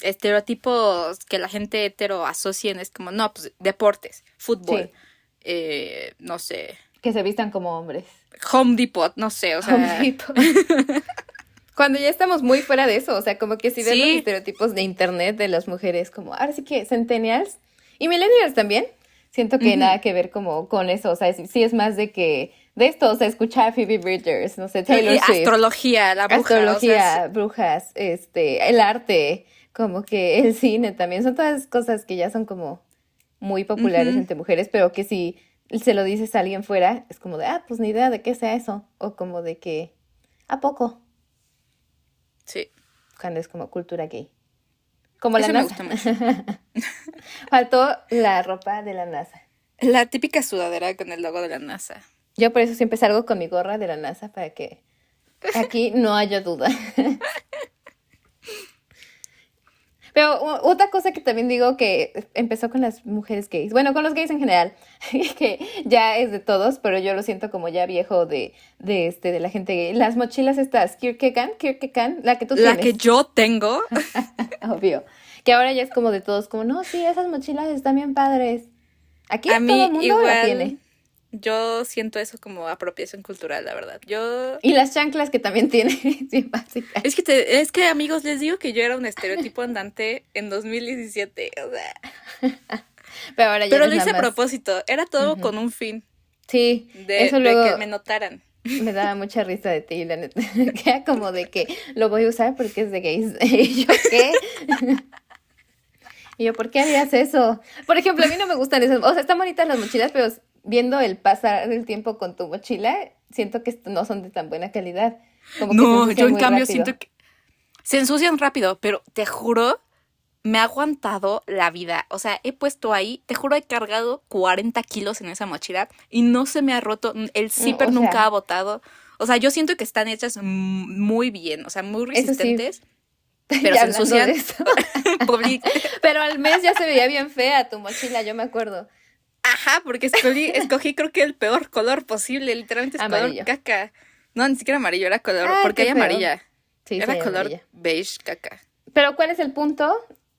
Speaker 1: estereotipos que la gente hetero asocien es como, no, pues deportes, fútbol,
Speaker 2: Sí.
Speaker 1: eh, no sé,
Speaker 2: Que se vistan como hombres.
Speaker 1: Home Depot, no sé, o sea,
Speaker 2: Home Depot. Cuando ya estamos muy fuera de eso, o sea, como que si ves
Speaker 1: Sí.
Speaker 2: los estereotipos de internet de las mujeres, como ahora sí que centennials y millennials también, siento que nada que ver como con eso, o sea, sí, sí es más de que de esto, o sea, escuchar a Phoebe Bridgers, no sé, Taylor
Speaker 1: y
Speaker 2: Swift,
Speaker 1: astrología, la bruja, o sea,
Speaker 2: astrología, brujas, este, el arte, como que el cine también, son todas cosas que ya son como muy populares entre mujeres, pero que si se lo dices a alguien fuera, es como de, ah, pues ni idea de qué sea eso, o como de que, ¿a poco?
Speaker 1: sí,
Speaker 2: Cuando es como cultura gay. Como la
Speaker 1: eso me
Speaker 2: NASA.
Speaker 1: gusta mucho.
Speaker 2: Faltó la ropa de la NASA.
Speaker 1: La típica sudadera con el logo de la NASA.
Speaker 2: Yo por eso siempre salgo con mi gorra de la NASA para que aquí no haya duda. Pero otra cosa que también digo que empezó con las mujeres gays, bueno, con los gays en general, que ya es de todos, pero yo lo siento como ya viejo de, de este, de la gente gay. Las mochilas estas, Kierkegaard, Kierkegaard, la que tú
Speaker 1: La
Speaker 2: tienes.
Speaker 1: que yo tengo.
Speaker 2: Obvio. Que ahora ya es como de todos, como, no, sí, esas mochilas están bien padres. Aquí
Speaker 1: A
Speaker 2: todo el mundo la
Speaker 1: igual,
Speaker 2: tiene.
Speaker 1: Yo siento eso como apropiación cultural, la verdad. Yo
Speaker 2: Y las chanclas que también tiene, sí, básicas.
Speaker 1: Es que, te- es que amigos, les digo que yo era un estereotipo andante en 2017, o sea,
Speaker 2: Pero ahora ya
Speaker 1: pero lo hice a propósito, era todo con un fin,
Speaker 2: Sí,
Speaker 1: de,
Speaker 2: eso
Speaker 1: de que me notaran.
Speaker 2: me daba mucha risa de ti, la neta. Que era como de que lo voy a usar porque es de gays. Y yo, ¿qué? Y yo, ¿por qué harías eso? Por ejemplo, a mí no me gustan esas. O sea, están bonitas las mochilas, pero viendo el pasar del tiempo con tu mochila, siento que no son de tan buena calidad. Como
Speaker 1: No, yo en cambio
Speaker 2: rápido.
Speaker 1: siento que se ensucian rápido, pero te juro, me ha aguantado la vida. O sea, he puesto ahí, te juro, he cargado 40 kilos en esa mochila y no se me ha roto, el zipper nunca
Speaker 2: sea-
Speaker 1: ha botado. O sea, yo siento que están hechas muy bien, o sea, muy
Speaker 2: Eso sí.
Speaker 1: resistentes. Pero se ensucian.
Speaker 2: Pero al mes ya se veía bien fea tu mochila, yo me acuerdo.
Speaker 1: Ajá, porque escogí, escogí creo que el peor color posible, literalmente es
Speaker 2: Amarillo.
Speaker 1: color caca. No, ni siquiera amarillo, era color,
Speaker 2: Ay,
Speaker 1: porque hay
Speaker 2: feo.
Speaker 1: amarilla.
Speaker 2: Sí,
Speaker 1: era
Speaker 2: sí,
Speaker 1: color
Speaker 2: amarilla.
Speaker 1: beige caca.
Speaker 2: Pero ¿cuál es el punto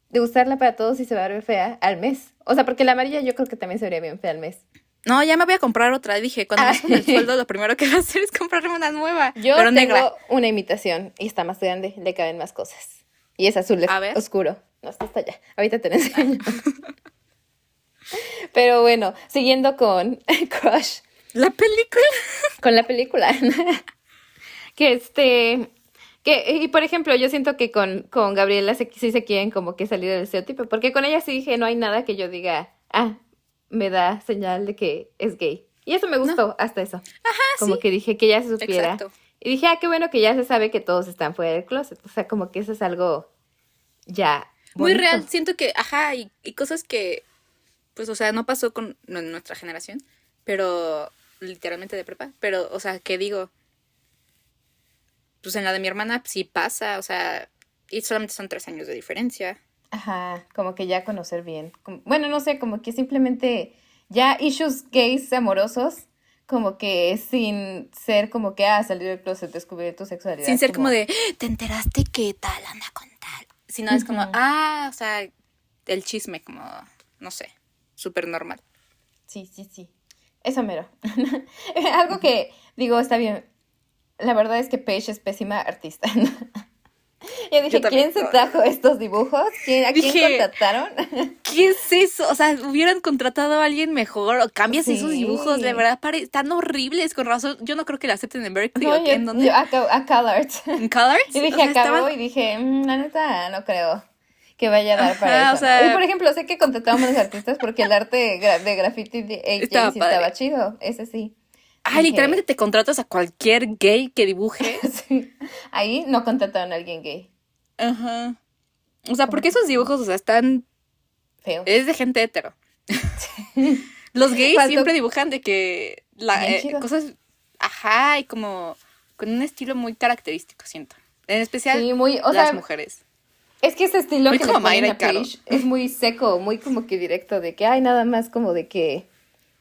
Speaker 2: de usarla para todos y se va a ver fea al mes? O sea, porque la amarilla yo creo que también se vería bien fea al mes.
Speaker 1: No, ya me voy a comprar otra. Dije, cuando me
Speaker 2: Ay.
Speaker 1: suban el sueldo, lo primero que voy a hacer es comprarme una nueva.
Speaker 2: Yo
Speaker 1: pero
Speaker 2: tengo
Speaker 1: negra.
Speaker 2: una imitación y está más grande, le caben más cosas. Y es azul
Speaker 1: A ver.
Speaker 2: oscuro. No, está hasta allá. Ahorita te enseño. Pero bueno, siguiendo con Crush,
Speaker 1: La película.
Speaker 2: con la película. que este. Que, y por ejemplo, yo siento que con, con Gabriela se- sí se quieren como que salir del estereotipo, porque con ella sí dije, no hay nada que yo diga, ah, me da señal de que es gay. Y eso me gustó, hasta eso.
Speaker 1: Ajá,
Speaker 2: como
Speaker 1: sí.
Speaker 2: que dije que ya se supiera.
Speaker 1: Exacto.
Speaker 2: Y dije, ah, qué bueno que ya se sabe que todos están fuera del closet. O sea, como que eso es algo ya.
Speaker 1: Muy real. Siento que, ajá, y, y cosas que, pues, o sea, no pasó con nuestra generación, pero literalmente de prepa. Pero, o sea, que digo, pues en la de mi hermana sí pasa, o sea, y solamente son tres años de diferencia.
Speaker 2: Ajá, como que ya conocer bien. Como- bueno, no sé, como que simplemente ya issues gays amorosos, como que sin ser como que, ah, salir del closet, descubrir tu sexualidad.
Speaker 1: Sin ser como de, ¿te enteraste que tal anda con tal? Sino es como, ah, o sea, el chisme, como, no sé, súper normal.
Speaker 2: Sí, sí, sí. Eso mero. Algo que digo, está bien. La verdad es que Paige es pésima artista. Yo dije, ¿quién se trajo estos dibujos? ¿Quién, ¿A quién contrataron?
Speaker 1: ¿Qué es eso? O sea, hubieran contratado a alguien mejor o cambias esos dibujos, de verdad, están horribles, con razón. Yo no creo que la acepten en Berkeley.
Speaker 2: No, ¿En dónde? a, a Colors.
Speaker 1: ¿En Colors?
Speaker 2: Y dije, acabó y dije, la neta, no creo que vaya a dar para eso. y por ejemplo, sé que contratamos a los artistas porque el arte de graffiti de AJ estaba, sí estaba chido, ese sí.
Speaker 1: Ah, literalmente te contratas a cualquier gay que dibuje.
Speaker 2: sí. Ahí no contrataron a alguien gay.
Speaker 1: Ajá. O sea, porque esos dibujos, o sea, están.
Speaker 2: Feos.
Speaker 1: Es de gente hetero. Los gays siempre dibujan de que. La, eh, cosas. Ajá, y como. Con un estilo muy característico, siento. En especial sí, muy, o las mujeres.
Speaker 2: Es que ese estilo que le ponen a es muy seco, muy como que directo, de que hay nada más como de que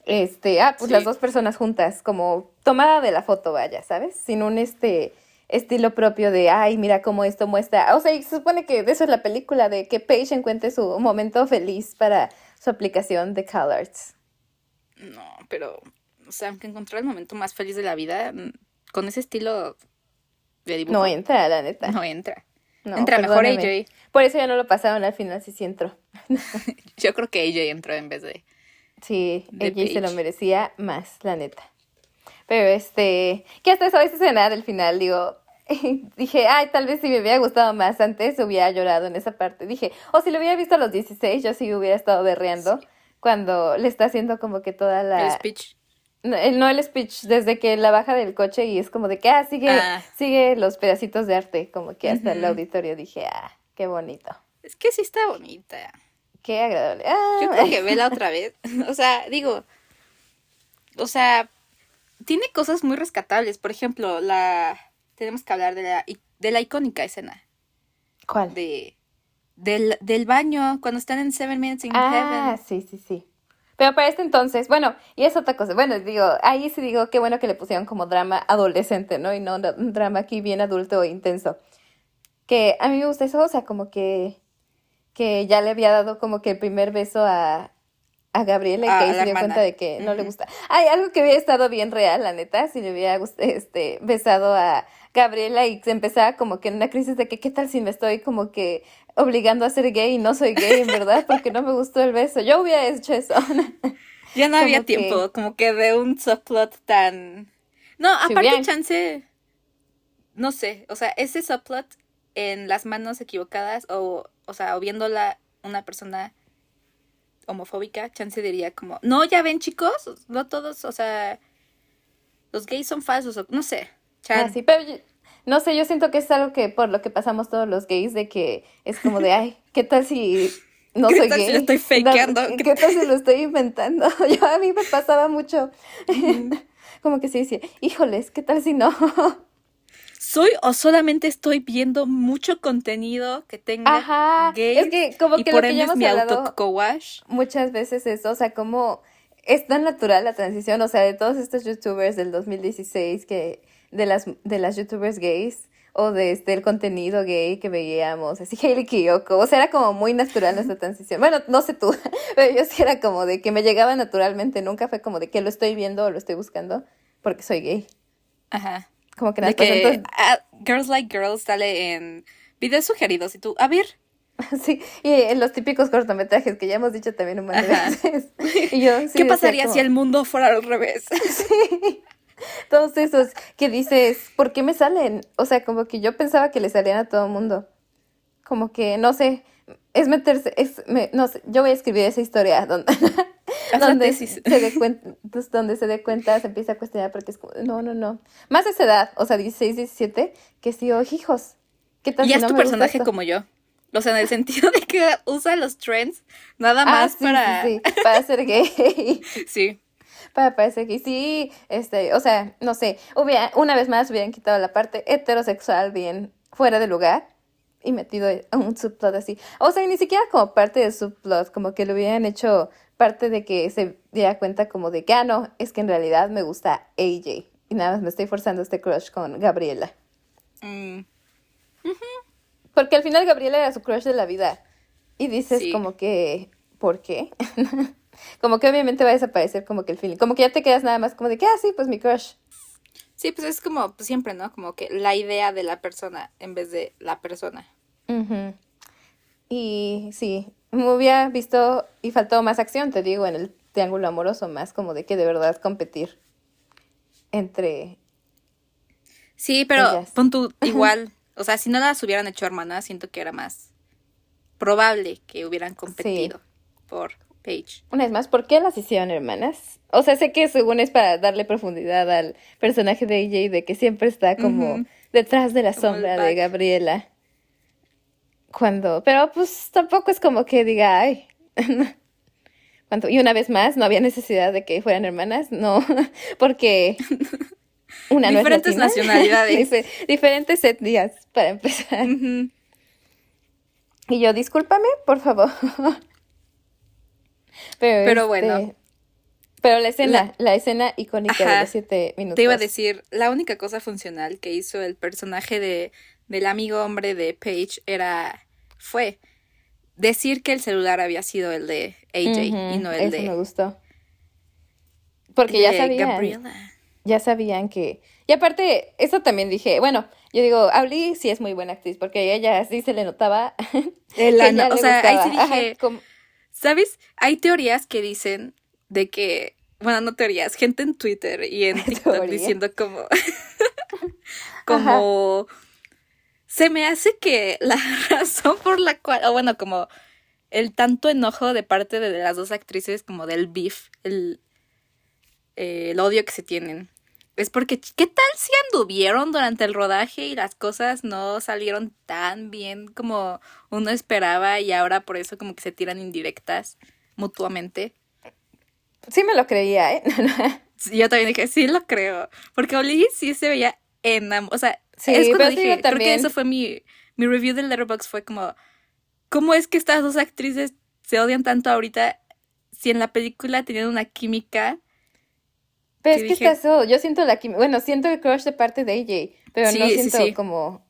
Speaker 2: este, ah, pues las dos personas juntas, como tomada de la foto, vaya, ¿sabes? Sin un este estilo propio de, ay, mira cómo esto muestra. O sea, y se supone que de eso es la película, de que Paige encuentre su momento feliz para su aplicación de ColorArts.
Speaker 1: No, pero, o sea, aunque encontró el momento más feliz de la vida, mm, con ese estilo de dibujo.
Speaker 2: No entra, la neta.
Speaker 1: No entra. Entra mejor AJ.
Speaker 2: Por eso ya no lo pasaron al final, sí sí entró.
Speaker 1: Yo creo que AJ entró en vez de
Speaker 2: Sí, ella se lo merecía más, la neta. Pero este, que hasta eso, esa escena del final, digo, dije, ay, tal vez si me hubiera gustado más antes, hubiera llorado en esa parte. Dije, o si lo hubiera visto a los 16, yo sí hubiera estado berreando cuando le está haciendo como que toda la...
Speaker 1: El speech.
Speaker 2: No, el speech, desde que la baja del coche y es como de que, ah, sigue, ah. sigue los pedacitos de arte, como que hasta el auditorio dije, ah, qué bonito.
Speaker 1: Es que sí está bonita.
Speaker 2: Qué agradable.
Speaker 1: Yo creo que vela otra vez. o sea, digo, o sea, tiene cosas muy rescatables. Por ejemplo, la tenemos que hablar de la de la icónica escena.
Speaker 2: ¿Cuál?
Speaker 1: De del, del baño cuando están en Seven Minutes in
Speaker 2: ah, sí, sí, sí. Pero para este entonces, bueno, y es otra cosa. Bueno, digo, ahí sí digo, qué bueno que le pusieron como drama adolescente, ¿no? Y no un drama aquí bien adulto e intenso. Que a mí me gusta eso, o sea, como que que ya le había dado como que el primer beso a, a Gabriela y que ahí se dio cuenta de que no le gusta. Hay algo que había estado bien real, la neta, si le hubiera este, besado a Gabriela y se empezaba como que en una crisis de que qué tal si me estoy como que obligando a ser gay y no soy gay, en verdad, porque no me gustó el beso. Yo hubiera hecho eso.
Speaker 1: ya no había tiempo, como que de un subplot tan... No, aparte chance... No sé, o sea, ese subplot en las manos equivocadas o, o sea, o viéndola una persona homofóbica, chance diría como, no, ya ven chicos, no todos, o sea, los gays son falsos, o, no sé.
Speaker 2: Ah, sí, pero no sé, yo siento que es algo que por lo que pasamos todos los gays, de que es como de, ay, ¿qué tal si no soy
Speaker 1: tal
Speaker 2: gay?
Speaker 1: Si lo estoy fakeando?
Speaker 2: ¿Qué tal si lo estoy inventando? Yo a mí me pasaba mucho, como que se decía, híjoles, ¿qué tal si no?
Speaker 1: soy o solamente estoy viendo mucho contenido que tenga
Speaker 2: Ajá, es que como que por lo que ya hemos mi hablado muchas veces eso, o sea, como es tan natural la transición, o sea, de todos estos youtubers del 2016 que de las de las youtubers gays o de este el contenido gay que veíamos, así Hailey Kiyoko, o sea, era como muy natural esta transición. Bueno, no sé tú, pero yo sí era como de que me llegaba naturalmente, nunca fue como de que lo estoy viendo o lo estoy buscando porque soy gay.
Speaker 1: Ajá. Como que, de que ah, Girls Like Girls sale en videos sugeridos y tú, a ver.
Speaker 2: Sí, y en los típicos cortometrajes que ya hemos dicho también un montón de veces. Y yo,
Speaker 1: ¿Qué pasaría si el mundo fuera al revés?
Speaker 2: Sí. Todos esos que dices, ¿por qué me salen? O sea, como que yo pensaba que le salían a todo el mundo. Como que, no sé, es meterse, es, me, no sé, yo voy a escribir esa historia donde, donde se dé cuenta, pues, donde se dé cuenta, se empieza a cuestionar porque es como, no, no, no. Más de esa edad, o sea, 16, 17, que sí, oh, hijos.
Speaker 1: ¿Qué tal y es tu personaje como yo. O sea, en el sentido de que usa los trends nada ah, más para...
Speaker 2: Sí, para ser gay.
Speaker 1: sí.
Speaker 2: Para parecer gay. Sí, este, o sea, no sé, hubiera, una vez más hubieran quitado la parte heterosexual bien fuera de lugar y metido un subplot así. O sea, ni siquiera como parte del subplot, como que lo hubieran hecho parte de que se diera cuenta como de que, ah, no, es que en realidad me gusta AJ. Y nada más me estoy forzando este crush con Gabriela.
Speaker 1: Mm.
Speaker 2: Porque al final Gabriela era su crush de la vida. Y dices como que, ¿por qué? como que obviamente va a desaparecer como que el feeling. Como que ya te quedas nada más como de que, ah, sí, pues mi crush.
Speaker 1: Sí, pues es como pues, siempre, ¿no? Como que la idea de la persona en vez de la persona.
Speaker 2: Y sí, me hubiera visto y faltó más acción, te digo, en el triángulo amoroso, más como de que de verdad competir entre.
Speaker 1: Sí, pero pon tú igual. O sea, si no las hubieran hecho hermanas, siento que era más probable que hubieran competido por Paige.
Speaker 2: Una vez más, ¿por qué las hicieron hermanas? O sea, sé que según es para darle profundidad al personaje de AJ, de que siempre está como detrás de la sombra de Gabriela. Cuando, pero pues tampoco es como que diga, ay. Cuando, y una vez más, no había necesidad de que fueran hermanas, no, porque
Speaker 1: una Diferentes nacionalidades.
Speaker 2: diferentes etnias, para empezar. Y yo, discúlpame, por favor.
Speaker 1: Pero, bueno. Este,
Speaker 2: pero la escena, la, escena icónica de los siete minutos.
Speaker 1: Te iba a decir, la única cosa funcional que hizo el personaje de, del amigo hombre de Paige era, fue decir que el celular había sido el de AJ y no el
Speaker 2: eso me gustó. Porque ya sabían. Ya sabían que. Y aparte, eso también dije, bueno, yo digo, Auli sí es muy buena actriz, porque ella sí se le notaba.
Speaker 1: El o sea, ahí sí dije. ¿Sabes? Hay teorías que dicen de que. Bueno, no teorías, gente en Twitter y en TikTok diciendo como. como. Se me hace que la razón por la cual. O bueno, como el tanto enojo de parte de las dos actrices, como del beef, el, el odio que se tienen es porque, ¿qué tal si anduvieron durante el rodaje y las cosas no salieron tan bien como uno esperaba y ahora por eso como que se tiran indirectas mutuamente?
Speaker 2: Sí me lo creía, ¿eh?
Speaker 1: yo también dije, sí lo creo, porque Oli sí se veía enamorada, o sea, es cuando dije, creo que eso fue mi, mi review del Letterboxd, fue como, ¿cómo es que estas dos actrices se odian tanto ahorita si en la película tenían una química
Speaker 2: pero es que está eso, yo siento la bueno, siento el crush de parte de AJ, pero no siento como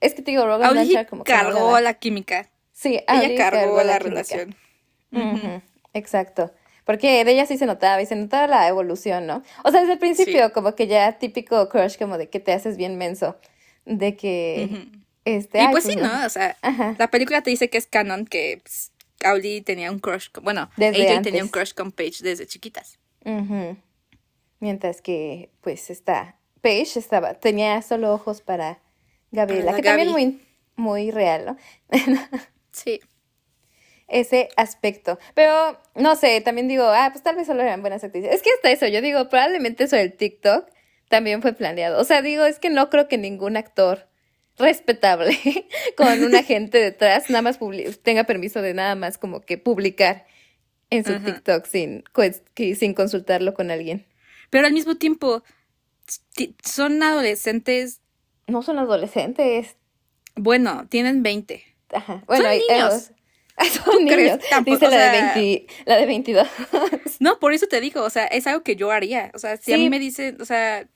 Speaker 2: es que te digo, Rogan Blanchard como
Speaker 1: que cargó la química.
Speaker 2: Sí,
Speaker 1: ella cargó, la, relación.
Speaker 2: Exacto. Porque de ella sí se notaba y se notaba la evolución, ¿no? O sea, desde el principio como que ya típico crush como de que te haces bien menso, de que este
Speaker 1: Y pues, pues, sí, ¿no? O sea, la película te dice que es canon que pues, tenía un crush, bueno, AJ tenía un crush con Paige desde chiquitas.
Speaker 2: Mientras que, pues, está. Paige estaba, tenía solo ojos para Gabriela, que también muy, muy real, ¿no?
Speaker 1: sí.
Speaker 2: Ese aspecto. Pero, no sé, también digo, ah, pues tal vez solo eran buenas actrices. Es que hasta eso, yo digo, probablemente eso del TikTok también fue planeado. O sea, digo, es que no creo que ningún actor respetable con un agente detrás nada más tenga permiso de nada más como que publicar en su TikTok sin, sin consultarlo con alguien.
Speaker 1: Pero al mismo tiempo, son adolescentes.
Speaker 2: No son adolescentes.
Speaker 1: Bueno, tienen 20.
Speaker 2: Ajá. Bueno, son niños. son niños. Dice la, de la de 22.
Speaker 1: no, por eso te digo, o sea, es algo que yo haría. O sea, si a mí me dicen, o sea,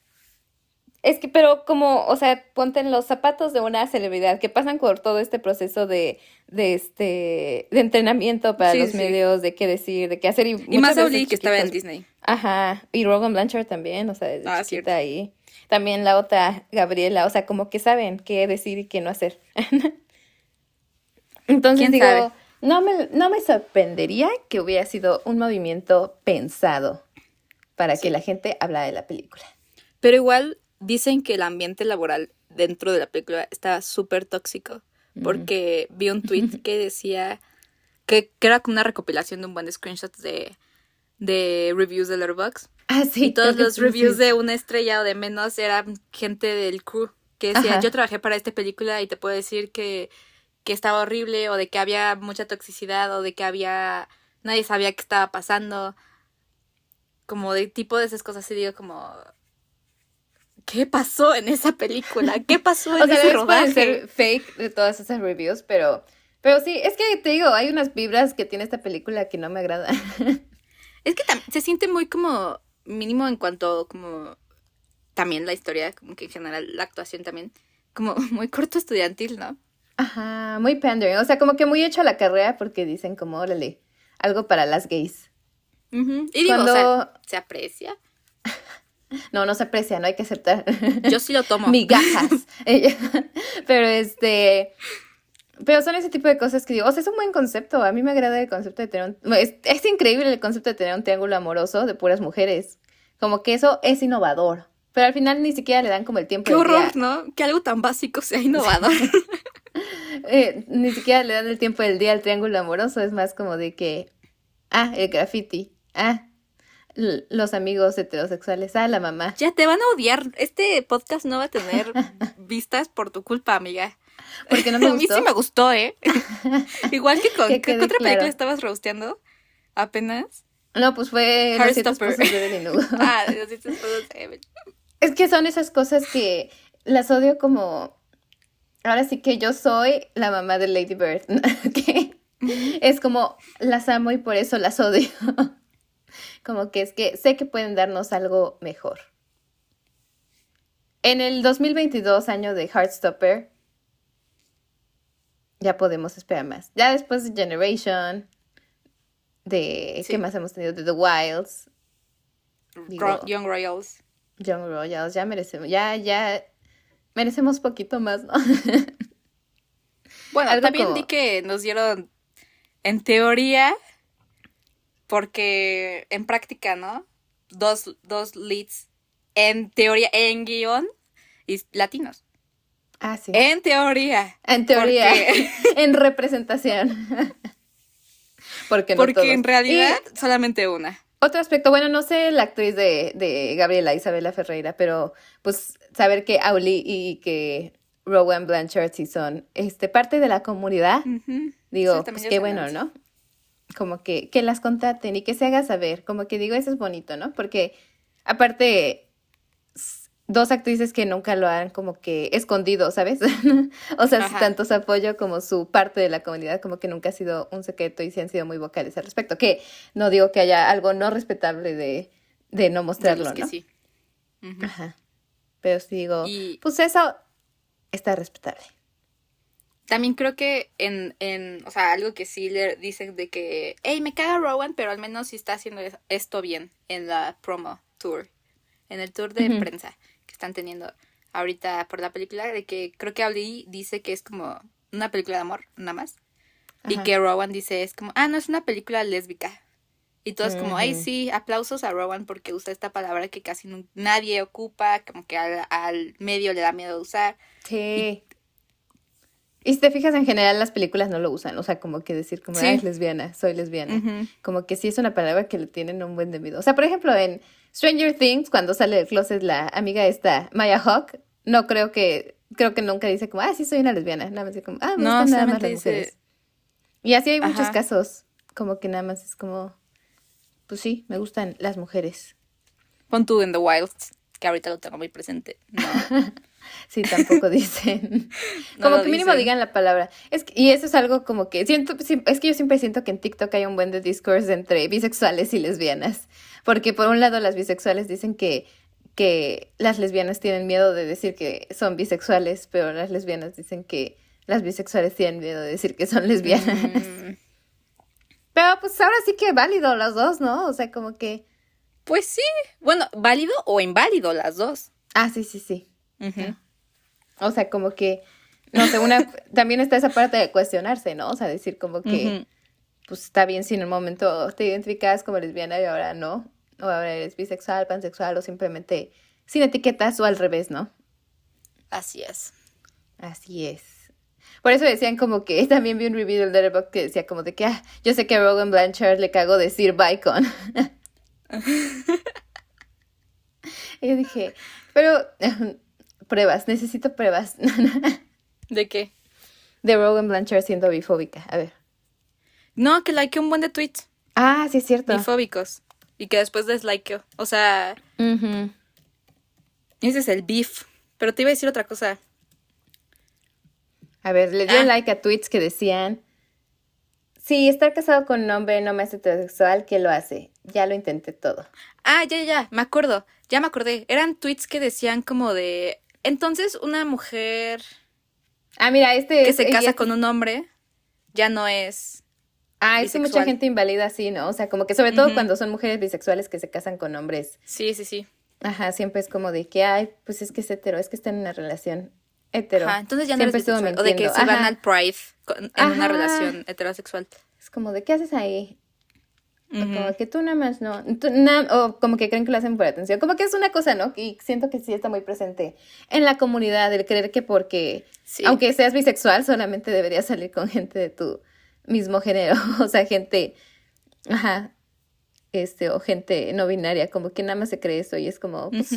Speaker 2: es que, pero como, o sea, ponte en los zapatos de una celebridad que pasan por todo este proceso de, de este, de entrenamiento para los medios, de qué decir, de qué hacer. Y,
Speaker 1: y más Oli que estaba en Disney.
Speaker 2: Ajá, y Rogan Blanchard también, o sea, desde ah, chiquita ahí. También la otra, Gabriela, o sea, como que saben qué decir y qué no hacer. Entonces digo, no me, no me sorprendería que hubiera sido un movimiento pensado para que la gente hablara de la película.
Speaker 1: Pero igual Dicen que el ambiente laboral dentro de la película estaba súper tóxico, porque vi un tweet que decía que, era como una recopilación de un buen screenshot de, de reviews de Letterboxd.
Speaker 2: Ah, sí.
Speaker 1: Y todos los reviews de una estrella o de menos eran gente del crew que decía, yo trabajé para esta película y te puedo decir que, que estaba horrible o de que había mucha toxicidad o de que había... nadie sabía qué estaba pasando. Como de tipo de esas cosas y digo como ¿qué pasó en esa película? ¿Qué pasó en o sea, ese rodaje?
Speaker 2: ser fake de todas esas reviews, pero, pero sí, es que te digo, hay unas vibras que tiene esta película que no me agradan.
Speaker 1: es que se siente muy como mínimo en cuanto como también la historia, como que en general la actuación también, como muy corto estudiantil, ¿no?
Speaker 2: Ajá, muy pandering, o sea, como que muy hecho a la carrera porque dicen como, órale, algo para las gays.
Speaker 1: Ujú. Y digo, o sea,
Speaker 2: Cuando-
Speaker 1: se aprecia.
Speaker 2: No, no se aprecia, no hay que aceptar.
Speaker 1: Yo sí lo tomo.
Speaker 2: Migajas. Pero este. Pero son ese tipo de cosas que digo, o sea, es un buen concepto. A mí me agrada el concepto de tener un. Es, es increíble el concepto de tener un triángulo amoroso de puras mujeres. Como que eso es innovador. Pero al final ni siquiera le dan como el tiempo
Speaker 1: Qué horror,
Speaker 2: día.
Speaker 1: ¿no? Que algo tan básico sea innovador.
Speaker 2: Eh, ni siquiera le dan el tiempo del día al triángulo amoroso. Es más como de que. Ah, el graffiti. Ah, los amigos heterosexuales. Ah, la mamá.
Speaker 1: ya te van a odiar. Este podcast no va a tener vistas por tu culpa, amiga.
Speaker 2: Porque no me
Speaker 1: a mí
Speaker 2: gustó.
Speaker 1: sí me gustó, ¿eh? Igual que con... ¿Qué, otra
Speaker 2: claro.
Speaker 1: película estabas rosteando? Apenas.
Speaker 2: No, pues fue Los siete esposos de
Speaker 1: ah, los siete esposos de Evelyn.
Speaker 2: Es que son esas cosas que las odio como... Ahora sí que yo soy la mamá de Lady Bird. es como las amo y por eso las odio. Como que es que sé que pueden darnos algo mejor. En el 2022, año de Heartstopper, ya podemos esperar más. Ya después de Generation, de...
Speaker 1: Sí.
Speaker 2: ¿Qué más hemos tenido? De The Wilds, Digo-
Speaker 1: Young Royals.
Speaker 2: Young Royals, ya merecemos, ya, ya merecemos poquito más, ¿no?
Speaker 1: Bueno,
Speaker 2: Algo
Speaker 1: también
Speaker 2: como-
Speaker 1: di que nos dieron, en teoría, porque en práctica, ¿no? Dos, dos leads, en teoría, en guion, y latinos.
Speaker 2: Ah, sí.
Speaker 1: En teoría.
Speaker 2: en teoría,
Speaker 1: porque-
Speaker 2: en representación. porque no
Speaker 1: Porque
Speaker 2: todos.
Speaker 1: en realidad,
Speaker 2: Y
Speaker 1: solamente una.
Speaker 2: otro aspecto, bueno, no sé la actriz de, de Gabriela Isabela Ferreira, pero pues saber que Auli y que Rowan Blanchard sí son este, parte de la comunidad, digo,
Speaker 1: Sí,
Speaker 2: pues qué bueno. ¿no? Como que, que las contraten y que se haga saber, como que digo, eso es bonito, ¿no? Porque aparte, dos actrices que nunca lo han como que escondido, ¿sabes? o sea,
Speaker 1: Ajá.
Speaker 2: tanto su apoyo como su parte de la comunidad, como que nunca ha sido un secreto y sí han sido muy vocales al respecto, que no digo que haya algo no respetable de, de no mostrarlo,
Speaker 1: que
Speaker 2: ¿no?
Speaker 1: sí.
Speaker 2: Ajá. Pero sí digo,
Speaker 1: Y-
Speaker 2: pues eso está respetable.
Speaker 1: También creo que en, en, o sea, algo que sí le dicen de que, hey, me caga Rowan, pero al menos sí está haciendo es- esto bien en la promo tour, en el tour de prensa que están teniendo ahorita por la película, de que creo que Auli dice que es como una película de amor, nada más, y que Rowan dice es como, ah, no, es una película lésbica. Y todos como, ay, sí, aplausos a Rowan porque usa esta palabra que casi nadie ocupa, como que al, al medio le da miedo usar.
Speaker 2: Sí. Y si te fijas, en general las películas no lo usan, o sea, como que decir como,
Speaker 1: Sí.
Speaker 2: "Ay, es lesbiana, soy lesbiana. Como que sí es una palabra que le tienen un buen de miedo. O sea, por ejemplo, en Stranger Things, cuando sale del closet la amiga esta, Maya Hawk, no creo que, creo que nunca dice como, ah, sí soy una lesbiana. Nada más dice como, ah, me
Speaker 1: No,
Speaker 2: gustan nada más las
Speaker 1: dice-
Speaker 2: mujeres. Y así hay muchos casos, como que nada más es como, pues sí, me gustan las mujeres.
Speaker 1: Pon tú en The Wilds, que ahorita lo tengo muy presente. No.
Speaker 2: Sí, tampoco dicen.
Speaker 1: No
Speaker 2: como que mínimo
Speaker 1: dicen.
Speaker 2: digan la palabra. Es que- y eso es algo como que siento, es que yo siempre siento que en TikTok hay un buen de discourse entre bisexuales y lesbianas. Porque por un lado las bisexuales dicen que, que las lesbianas tienen miedo de decir que son bisexuales, pero las lesbianas dicen que las bisexuales tienen miedo de decir que son lesbianas.
Speaker 1: Mm,
Speaker 2: Pero pues ahora sí que válido los dos, ¿no? O sea, como que...
Speaker 1: pues sí. Bueno, válido o inválido las dos.
Speaker 2: Ah, sí, sí, sí. O sea, como que, no sé, una, también está esa parte de cuestionarse, ¿no? O sea, decir como que, pues está bien si en un momento te identificas como lesbiana y ahora no, o ahora eres bisexual, pansexual o simplemente sin etiquetas o al revés, ¿no?
Speaker 1: Así es.
Speaker 2: Así es. Por eso decían como que, también vi un review del Letterboxd que decía como de que, ah, yo sé que a Rogan Blanchard le cago decir bicon. y yo dije, pero, pruebas, necesito pruebas
Speaker 1: ¿De qué?
Speaker 2: de Rogan Blanchard siendo bifóbica. A ver.
Speaker 1: No, que like un buen de tweets
Speaker 2: Ah, sí es cierto.
Speaker 1: bifóbicos. Y que después deslikeó. O sea,
Speaker 2: Ujú.
Speaker 1: ese es el beef. Pero te iba a decir otra cosa.
Speaker 2: A ver, le dio
Speaker 1: Ah.
Speaker 2: like a tweets que decían, si estar casado con un hombre no me hace heterosexual, ¿qué lo hace? Ya lo intenté todo.
Speaker 1: Ah, ya, ya, ya, me acuerdo. Ya me acordé. Eran tweets que decían como de. Entonces, una mujer
Speaker 2: Ah, mira, este
Speaker 1: que se casa
Speaker 2: este-
Speaker 1: con un hombre ya no es
Speaker 2: Ah, es que mucha gente invalida así, ¿no? O sea, como que sobre todo cuando son mujeres bisexuales que se casan con hombres.
Speaker 1: Sí, sí, sí.
Speaker 2: Ajá, siempre es como de que, ay, pues es que es hetero, es que está en una relación hetero. Ajá,
Speaker 1: entonces ya no siempre estuvo O de que se van al Pride en una relación heterosexual.
Speaker 2: Es como de, ¿qué haces ahí? Como que tú nada más no. o como que creen que lo hacen por atención. Como que es una cosa, ¿no? Y siento que sí está muy presente en la comunidad el creer que porque, aunque seas bisexual, solamente deberías salir con gente de tu mismo género. o sea, gente. Ajá. Este, o gente no binaria. Como que nada más se cree eso y es como, pues,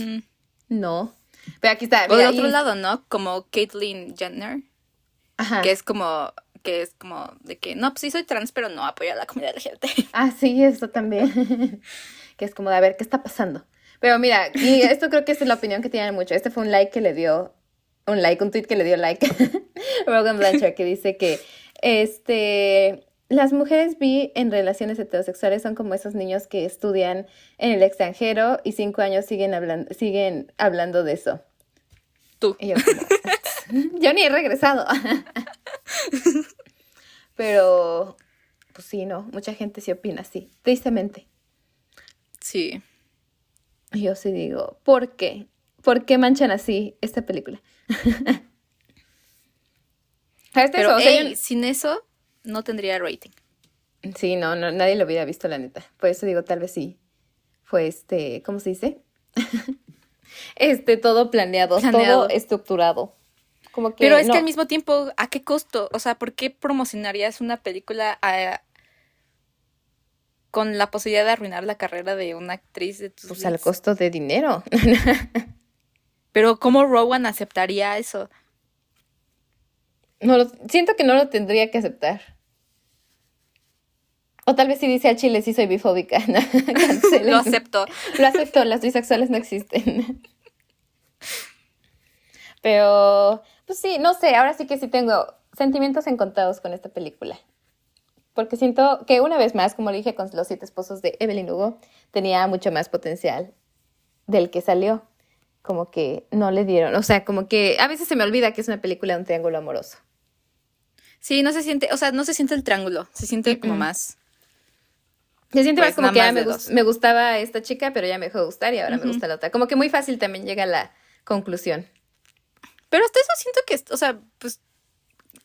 Speaker 2: no. Pero aquí está.
Speaker 1: o de otro lado, ¿no? Como Caitlyn Jenner. Ajá. Que es como que es como de que, no, pues sí soy trans, pero no apoyo a la comunidad LGBT.
Speaker 2: Ah, sí, esto también. que es como de, a ver, ¿qué está pasando? Pero mira, y esto creo que es la opinión que tienen mucho. Este fue un like que le dio, un like, un tweet que le dio like Rogan Blanchard, que dice que, este, las mujeres bi en relaciones heterosexuales son como esos niños que estudian en el extranjero y cinco años siguen hablando, siguen hablando de eso.
Speaker 1: Tú.
Speaker 2: yo, yo ni he regresado. Pero, pues sí, no, mucha gente sí opina así, tristemente.
Speaker 1: Sí.
Speaker 2: Yo sí digo, ¿por qué? ¿Por qué manchan así esta película?
Speaker 1: Pero sin eso no tendría rating.
Speaker 2: Sí, no, no, nadie lo hubiera visto, la neta. Por eso digo, tal vez sí. Fue este, ¿cómo se dice? este, todo planeado, todo estructurado.
Speaker 1: Pero es que al mismo tiempo, ¿a qué costo? O sea, ¿por qué promocionarías una película con la posibilidad de arruinar la carrera de una actriz de tus
Speaker 2: Pues al costo de dinero.
Speaker 1: Pero ¿cómo Rowan aceptaría eso?
Speaker 2: No siento que no lo tendría que aceptar. O tal vez si dice al chile sí soy bifóbica.
Speaker 1: lo acepto.
Speaker 2: Lo acepto, las bisexuales no existen. Pero pues sí, no sé, ahora sí que sí tengo sentimientos encontrados con esta película. Porque siento que una vez más, como le dije con los siete esposos de Evelyn Hugo, tenía mucho más potencial del que salió. Como que no le dieron, o sea, como que a veces se me olvida que es una película de un triángulo amoroso.
Speaker 1: Sí, no se siente, o sea, no se siente el triángulo, se siente como más.
Speaker 2: Se siente más pues como que ah, me, gustaba esta chica, pero ya me dejó de gustar y ahora me gusta la otra. Como que muy fácil también llega a la conclusión.
Speaker 1: Pero hasta eso siento que, o sea, pues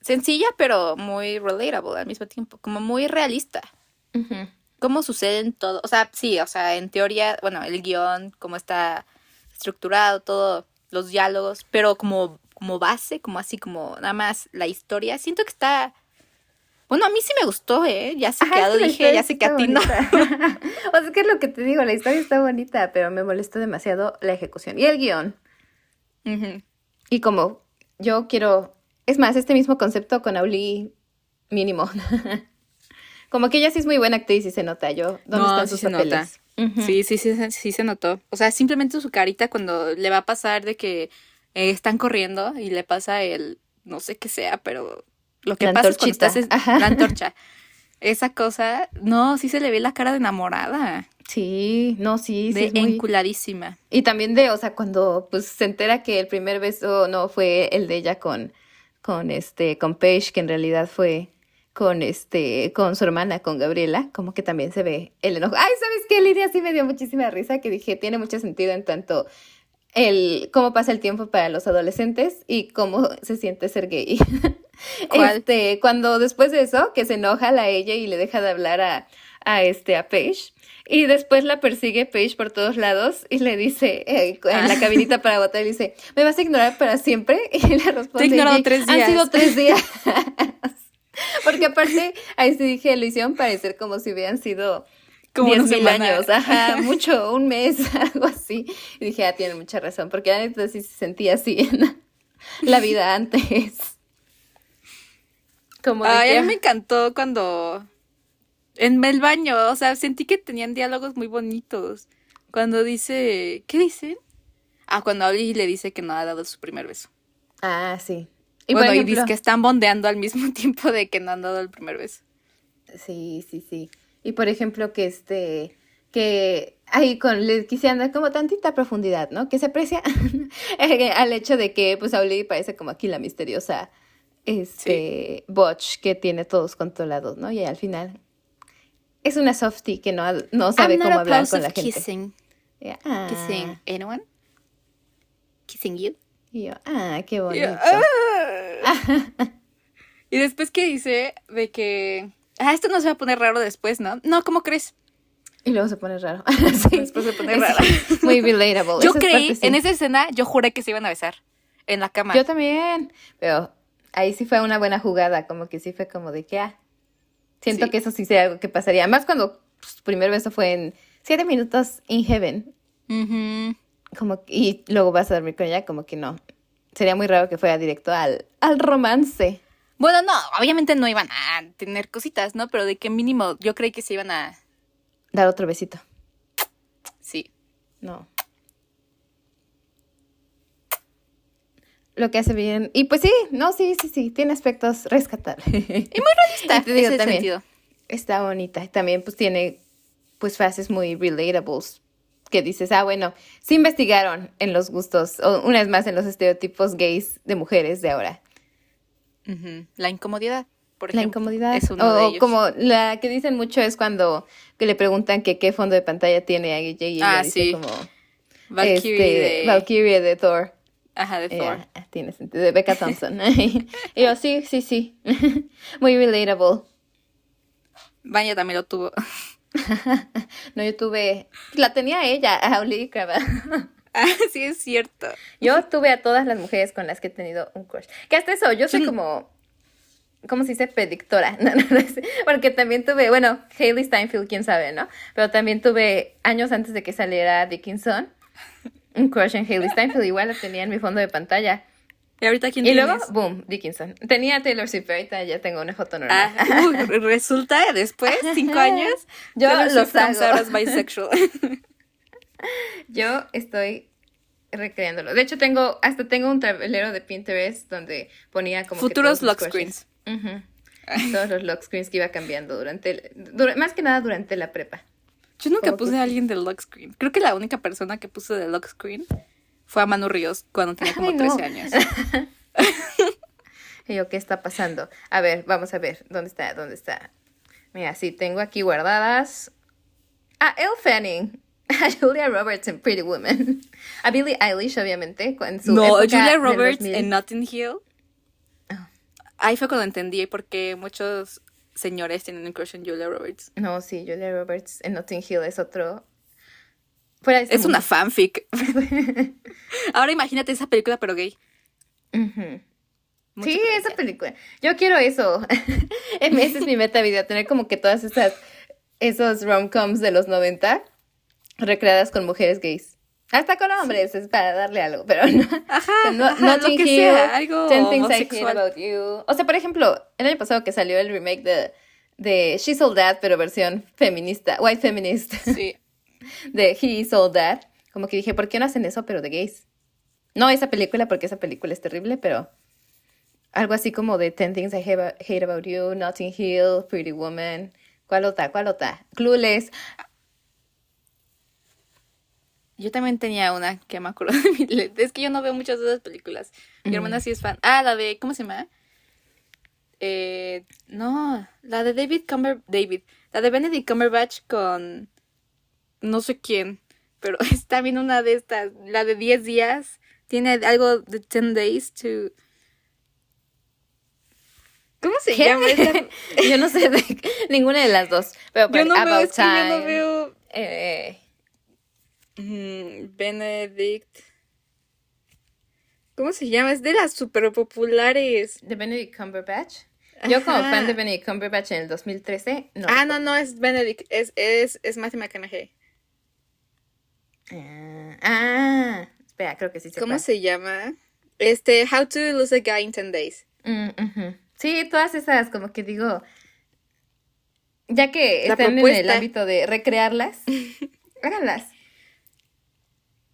Speaker 1: sencilla, pero muy relatable al mismo tiempo, como muy realista. Cómo sucede en todo, o sea, sí, o sea, en teoría, bueno, el guion, cómo está estructurado, todo, los diálogos, pero como, como base, como así, como nada más la historia, siento que está... Bueno, a mí sí me gustó, ¿eh? Ya sé que dije, ya sé que a ti no. o
Speaker 2: sea, que es lo que te digo, la historia está bonita, pero me molestó demasiado la ejecución y el guion. Y como yo quiero, es más, este mismo concepto con Auli mínimo. como que ella sí es muy buena actriz y se nota yo. ¿Dónde están sus papeles?
Speaker 1: Sí, sí, sí, sí se notó. O sea, simplemente su carita cuando le va a pasar de que eh, están corriendo y le pasa el, no sé qué sea, pero lo que pasa es cuando estás la antorcha. Esa cosa, no, sí se le ve la cara de enamorada.
Speaker 2: Sí, no, sí,
Speaker 1: sí. De enculadísima.
Speaker 2: Y también de, o sea, cuando pues se entera que el primer beso no fue el de ella con, con este, con Paige, que en realidad fue con este, con su hermana, con Gabriela, como que también se ve el enojo. Ay, ¿sabes qué, Lidia? Sí me dio muchísima risa, que dije, tiene mucho sentido en tanto el cómo pasa el tiempo para los adolescentes y cómo se siente ser gay. Este, cuando después de eso, que se enoja a ella y le deja de hablar a, a este, a Paige, y después la persigue Paige por todos lados y le dice, eh, en la ah. cabinita para votar, le dice, ¿me vas a ignorar para siempre? Y le responde,
Speaker 1: Te tres días.
Speaker 2: Han sido tres días. Porque aparte, ahí sí dije, lo hicieron parecer como si hubieran sido como diez mil años, ajá, mucho, un mes, algo así. Y dije, ah, tiene mucha razón, porque la neta sí se sentía así en la vida antes.
Speaker 1: Como Ay, a mí me encantó cuando en el baño, o sea, sentí que tenían diálogos muy bonitos. Cuando dice, ¿qué dicen? Ah, cuando Oli le dice que no ha dado su primer beso.
Speaker 2: Ah, sí.
Speaker 1: Y bueno, y dice que están bondeando al mismo tiempo de que no han dado el primer beso.
Speaker 2: Sí, sí, sí. Y por ejemplo, que este, que ahí con, le quisieran dar como tantita profundidad, ¿no? Que se aprecia al hecho de que, pues, Oli parece como aquí la misteriosa, este, Botch que tiene todos controlados, ¿no? Y al final es una softie que no, no sabe
Speaker 1: I'm not
Speaker 2: cómo hablar con la gente.
Speaker 1: Kissing.
Speaker 2: Yeah, ah.
Speaker 1: Kissing anyone? Kissing you?
Speaker 2: Y yo, ah, qué
Speaker 1: yo,
Speaker 2: bonito.
Speaker 1: "Ah". y después que dice de que. Ah, esto no se va a poner raro después, ¿no? No, ¿cómo crees?
Speaker 2: Y luego se pone raro. sí.
Speaker 1: Después se pone raro.
Speaker 2: Muy relatable.
Speaker 1: Yo
Speaker 2: Esa
Speaker 1: creí,
Speaker 2: parte sí.
Speaker 1: en esa escena, yo juré que se iban a besar. En la cama.
Speaker 2: Yo también. Pero ahí sí fue una buena jugada. Como que sí fue como de que, ah. Siento
Speaker 1: Sí.
Speaker 2: que eso sí sería algo que pasaría. Más cuando pues, su primer beso fue en siete minutos in heaven.
Speaker 1: Ujú.
Speaker 2: Como que- y luego vas a dormir con ella, como que no. Sería muy raro que fuera directo al, al romance.
Speaker 1: Bueno, no, obviamente no iban a tener cositas, ¿no? Pero de que mínimo yo creí que se iban a.
Speaker 2: Dar otro besito.
Speaker 1: Sí.
Speaker 2: No. Lo que hace bien. Y pues sí, no, sí, sí, sí. Tiene aspectos rescatables. Y muy realista. te digo
Speaker 1: ese
Speaker 2: también.
Speaker 1: sentido.
Speaker 2: Está bonita. También pues tiene pues frases muy relatables. Que dices, ah, bueno, sí investigaron en los gustos, o una vez más en los estereotipos gays de mujeres de ahora.
Speaker 1: La incomodidad, por
Speaker 2: La
Speaker 1: ejemplo.
Speaker 2: incomodidad.
Speaker 1: Es uno
Speaker 2: o
Speaker 1: de ellos.
Speaker 2: como la que dicen mucho es cuando que le preguntan que qué fondo de pantalla tiene a ella y ella
Speaker 1: Ah,
Speaker 2: dice
Speaker 1: sí.
Speaker 2: como
Speaker 1: Valkyrie
Speaker 2: este,
Speaker 1: de.
Speaker 2: Valkyrie de Thor.
Speaker 1: Ajá, de
Speaker 2: Eh,
Speaker 1: Thor.
Speaker 2: ah, tiene sentido, de Becca Thompson. y yo, sí, sí, sí. Muy relatable.
Speaker 1: Vanya también lo tuvo.
Speaker 2: No, yo tuve, la tenía ella, a Olivia Crava.
Speaker 1: ah, sí, es cierto.
Speaker 2: Yo tuve a todas las mujeres con las que he tenido un crush. Que hasta eso, yo soy
Speaker 1: Yo-
Speaker 2: como, ¿cómo se dice? Predictora. No, no, no sé. Porque también tuve, bueno, Hailey Steinfeld, quién sabe, ¿no? Pero también tuve, años antes de que saliera Dickinson, un crush en Hailey Steinfeld. Igual la tenía en mi fondo de pantalla.
Speaker 1: ¿Y ahorita quién
Speaker 2: Y
Speaker 1: tienes?
Speaker 2: luego, boom, Dickinson. Tenía Taylor Swift, pero ahorita ya tengo una foto normal.
Speaker 1: Ah, uh, resulta después, cinco años.
Speaker 2: Yo
Speaker 1: Taylor Swift bisexual.
Speaker 2: Yo estoy recreándolo. De hecho, tengo, hasta tengo un tablero de Pinterest donde ponía como
Speaker 1: Futuros lock screens.
Speaker 2: Todos los lock screens que iba cambiando durante, más que nada durante la prepa.
Speaker 1: Yo nunca puse a alguien del lock screen. Creo que la única persona que puse del lock screen fue a Manu Ríos cuando tenía como
Speaker 2: Ay, no.
Speaker 1: 13 años.
Speaker 2: Y yo, ¿qué está pasando? A ver, vamos a ver, ¿dónde está? ¿Dónde está? Mira, sí, tengo aquí guardadas a Elle Fanning, a Julia Roberts en Pretty Woman, a Billie Eilish, obviamente, en su
Speaker 1: No,
Speaker 2: época
Speaker 1: Julia Roberts
Speaker 2: 2000.
Speaker 1: en Notting Hill.
Speaker 2: Ah.
Speaker 1: Ahí fue cuando entendí por qué muchos señores tienen un crush en Julia Roberts.
Speaker 2: No, sí, Julia Roberts en Notting Hill es otro... Fuera de este
Speaker 1: Es una fanfic. Ahora imagínate esa película pero gay.
Speaker 2: Sí, esa película. Yo quiero eso. Esa es mi meta vida, tener como que todas esas esos rom-coms de los 90 recreadas con mujeres gays. Hasta con hombres, es para darle algo, pero no.
Speaker 1: Ajá,
Speaker 2: no
Speaker 1: ajá, lo que
Speaker 2: Hill,
Speaker 1: sea, algo
Speaker 2: 10 Things I Hate
Speaker 1: homosexual.
Speaker 2: About You. O sea, por ejemplo, el año pasado que salió el remake de, de She Sold That, pero versión feminista, white feminist,
Speaker 1: Sí.
Speaker 2: de He Sold That. Como que dije, ¿por qué no hacen eso, pero de gays? No esa película, porque esa película es terrible, pero algo así como de 10 Things I Hate Hate About You, Notting Hill, Pretty Woman. ¿Cuál otra? ¿Cuál otra? Clueless.
Speaker 1: Yo también tenía una que me acuerdo de mi Es que yo no veo muchas de esas películas. Mi hermana sí es fan. Ah, la de. ¿Cómo se llama? Eh, no, la de David Cumber. David. La de Benedict Cumberbatch con. No sé quién. Pero está bien una de estas. La de 10 días. Tiene algo de 10 days to. ¿Cómo se
Speaker 2: ¿Qué?
Speaker 1: llama?
Speaker 2: yo no sé de ninguna de las dos. Pero
Speaker 1: Yo
Speaker 2: pues,
Speaker 1: no veo, es que yo no
Speaker 2: Time,
Speaker 1: veo.
Speaker 2: eh,
Speaker 1: Benedict. ¿Cómo se llama? Es de las super populares.
Speaker 2: de Benedict Cumberbatch. Yo como
Speaker 1: Ajá.
Speaker 2: fan de Benedict Cumberbatch en el 2013, no.
Speaker 1: Ah, no, no, es Benedict. Es, es, es Matthew McConaughey.
Speaker 2: Ah, ah, espera, creo que sí sé
Speaker 1: ¿Cómo se llama? Este, How to Lose a Guy in 10 Days.
Speaker 2: Mm, ujú. Sí, todas esas, como que digo, ya que
Speaker 1: La
Speaker 2: están en el ámbito de recrearlas, háganlas.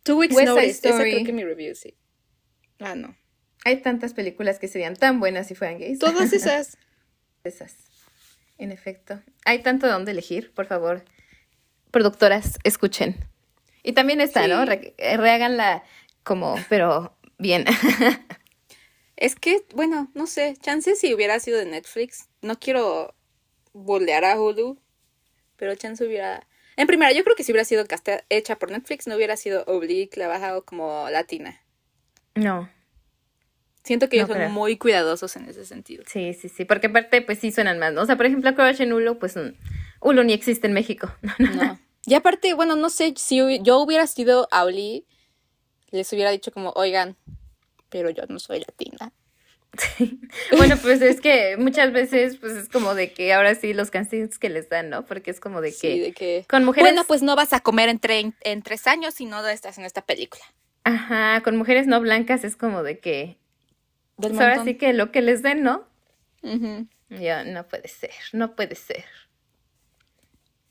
Speaker 1: Two Weeks
Speaker 2: West
Speaker 1: Notice. Esa
Speaker 2: Story.
Speaker 1: creo que mi review, sí. Ah, no.
Speaker 2: Hay tantas películas que serían tan buenas si fueran gays.
Speaker 1: Todas esas.
Speaker 2: esas. En efecto. Hay tanto de dónde elegir, por favor. Productoras, escuchen. Y también está, ¿no?
Speaker 1: Sí.
Speaker 2: Re- eh, reháganla como, pero bien.
Speaker 1: Es que, bueno, no sé. Chance si hubiera sido de Netflix. No quiero bolear a Hulu. pero chance hubiera... En primera, yo creo que si hubiera sido hecha por Netflix, no hubiera sido Oblique, la bajado como latina.
Speaker 2: No.
Speaker 1: Siento que ellos son muy cuidadosos en ese sentido.
Speaker 2: Sí, sí, sí, porque aparte pues sí suenan más, ¿no? O sea, por ejemplo, Crush en Hulu, pues Hulu ni existe en México.
Speaker 1: no. Y aparte, bueno, no sé, si yo hubiera sido Auli, les hubiera dicho como, oigan, pero yo no soy latina.
Speaker 2: Bueno, pues es que muchas veces, pues es como de que ahora sí los castings que les dan, ¿no? Porque es como de que,
Speaker 1: de que con mujeres. Bueno, pues no vas a comer en, en tres años si no estás en esta película.
Speaker 2: Ajá, con mujeres no blancas es como de que. Pues ahora sí que lo que les den, ¿no? Ya, no puede ser, no puede ser.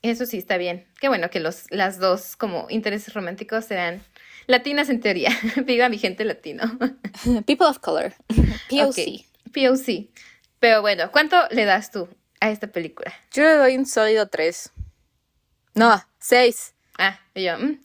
Speaker 2: Eso sí está bien. Qué bueno que los, las dos como intereses románticos serán latinas en teoría. Viva mi gente latino.
Speaker 1: People of color. POC.
Speaker 2: POC. Pero bueno, ¿cuánto le das tú a esta película?
Speaker 1: Yo le doy un sólido 3. No, 6.
Speaker 2: Ah, yo. Mm.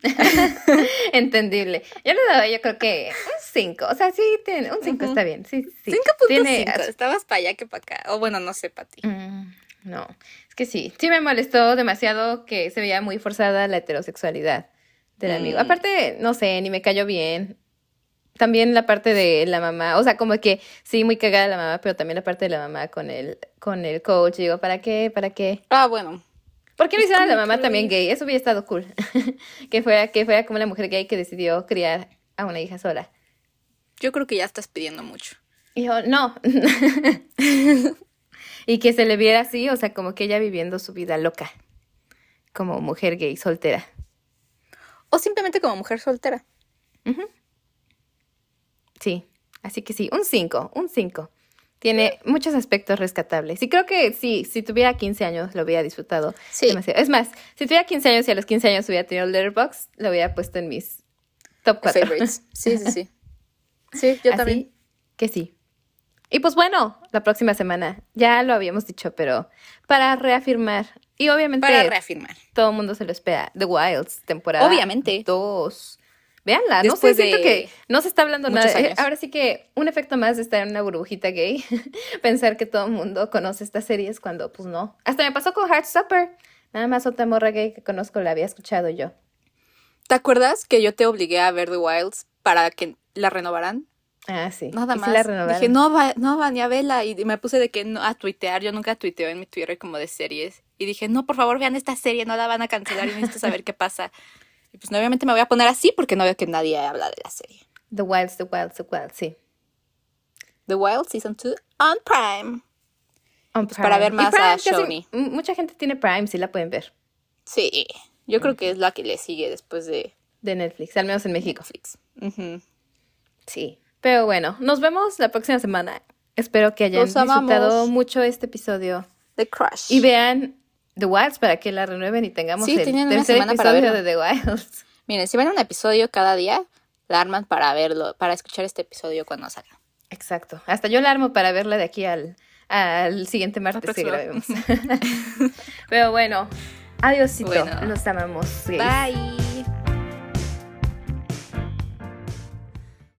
Speaker 2: Entendible. Yo le doy, yo creo que un 5. O sea, sí, tiene, un 5 está bien. Sí, sí.
Speaker 1: 5.5. Estabas para allá que para acá. O bueno, no sé, para ti.
Speaker 2: Mm, no, es que sí. Sí me molestó demasiado que se veía muy forzada la heterosexualidad del amigo. Aparte, no sé, ni me cayó bien. También la parte de la mamá, o sea, como que sí, muy cagada la mamá, pero también la parte de la mamá con el, con el coach. Digo, ¿para qué? ¿Para qué?
Speaker 1: Ah, bueno.
Speaker 2: ¿Por qué no hicieron a la mamá también gay? Eso hubiera estado cool. que, fuera, que fuera como la mujer gay que decidió criar a una hija sola.
Speaker 1: Yo creo que ya estás pidiendo mucho.
Speaker 2: Y yo, no. y que se le viera así, o sea, como que ella viviendo su vida loca. Como mujer gay soltera.
Speaker 1: O simplemente como mujer soltera.
Speaker 2: Sí, así que sí, un 5, un 5. Tiene muchos aspectos rescatables. Y creo que sí, si tuviera 15 años lo hubiera disfrutado sí. demasiado. Es más, si tuviera 15 años y a los 15 años hubiera tenido Letterboxd, lo hubiera puesto en mis top 4.
Speaker 1: Favorites. Sí, sí, sí. Sí, yo también.
Speaker 2: Que sí. Y pues bueno, la próxima semana, ya lo habíamos dicho, pero para reafirmar y obviamente.
Speaker 1: Para reafirmar.
Speaker 2: Todo el mundo se lo espera. The Wilds, temporada.
Speaker 1: Obviamente.
Speaker 2: Dos. Véanla, no sé, siento que no se está hablando nada. Ahora sí que un efecto más de estar en una burbujita gay, pensar que todo el mundo conoce estas series cuando pues no. Hasta me pasó con Heartstopper. Nada más otra morra gay que conozco la había escuchado yo.
Speaker 1: ¿Te acuerdas que yo te obligué a ver The Wilds para que la renovaran?
Speaker 2: Ah, sí.
Speaker 1: Nada más. Dije, no va, no va ni a verla. Y me puse de que no, a tuitear. Yo nunca tuiteo en mi Twitter como de series. Y dije, no, por favor, vean esta serie, no la van a cancelar y necesito saber qué pasa. Y pues obviamente me voy a poner así porque no veo que nadie habla de la serie.
Speaker 2: The Wilds, The Wilds, The Wilds, sí.
Speaker 1: The Wild Season 2 on Prime. On pues Para ver más a Shoni.
Speaker 2: Mucha gente tiene Prime, sí la pueden ver.
Speaker 1: Sí, yo creo que es la que le sigue después de...
Speaker 2: De Netflix, al menos en México. Netflix. Sí. Pero bueno, nos vemos la próxima semana. Espero que hayan disfrutado mucho este episodio.
Speaker 1: The Crush.
Speaker 2: Y vean The Wilds para que la renueven y tengamos el tercer episodio de The Wilds.
Speaker 1: Miren, si ven un episodio cada día, la arman para verlo, para escuchar este episodio cuando salga.
Speaker 2: Exacto. Hasta yo la armo para verla de aquí al, al siguiente martes que grabemos. Pero bueno, adiósito. Bueno. Los amamos.
Speaker 1: Bye.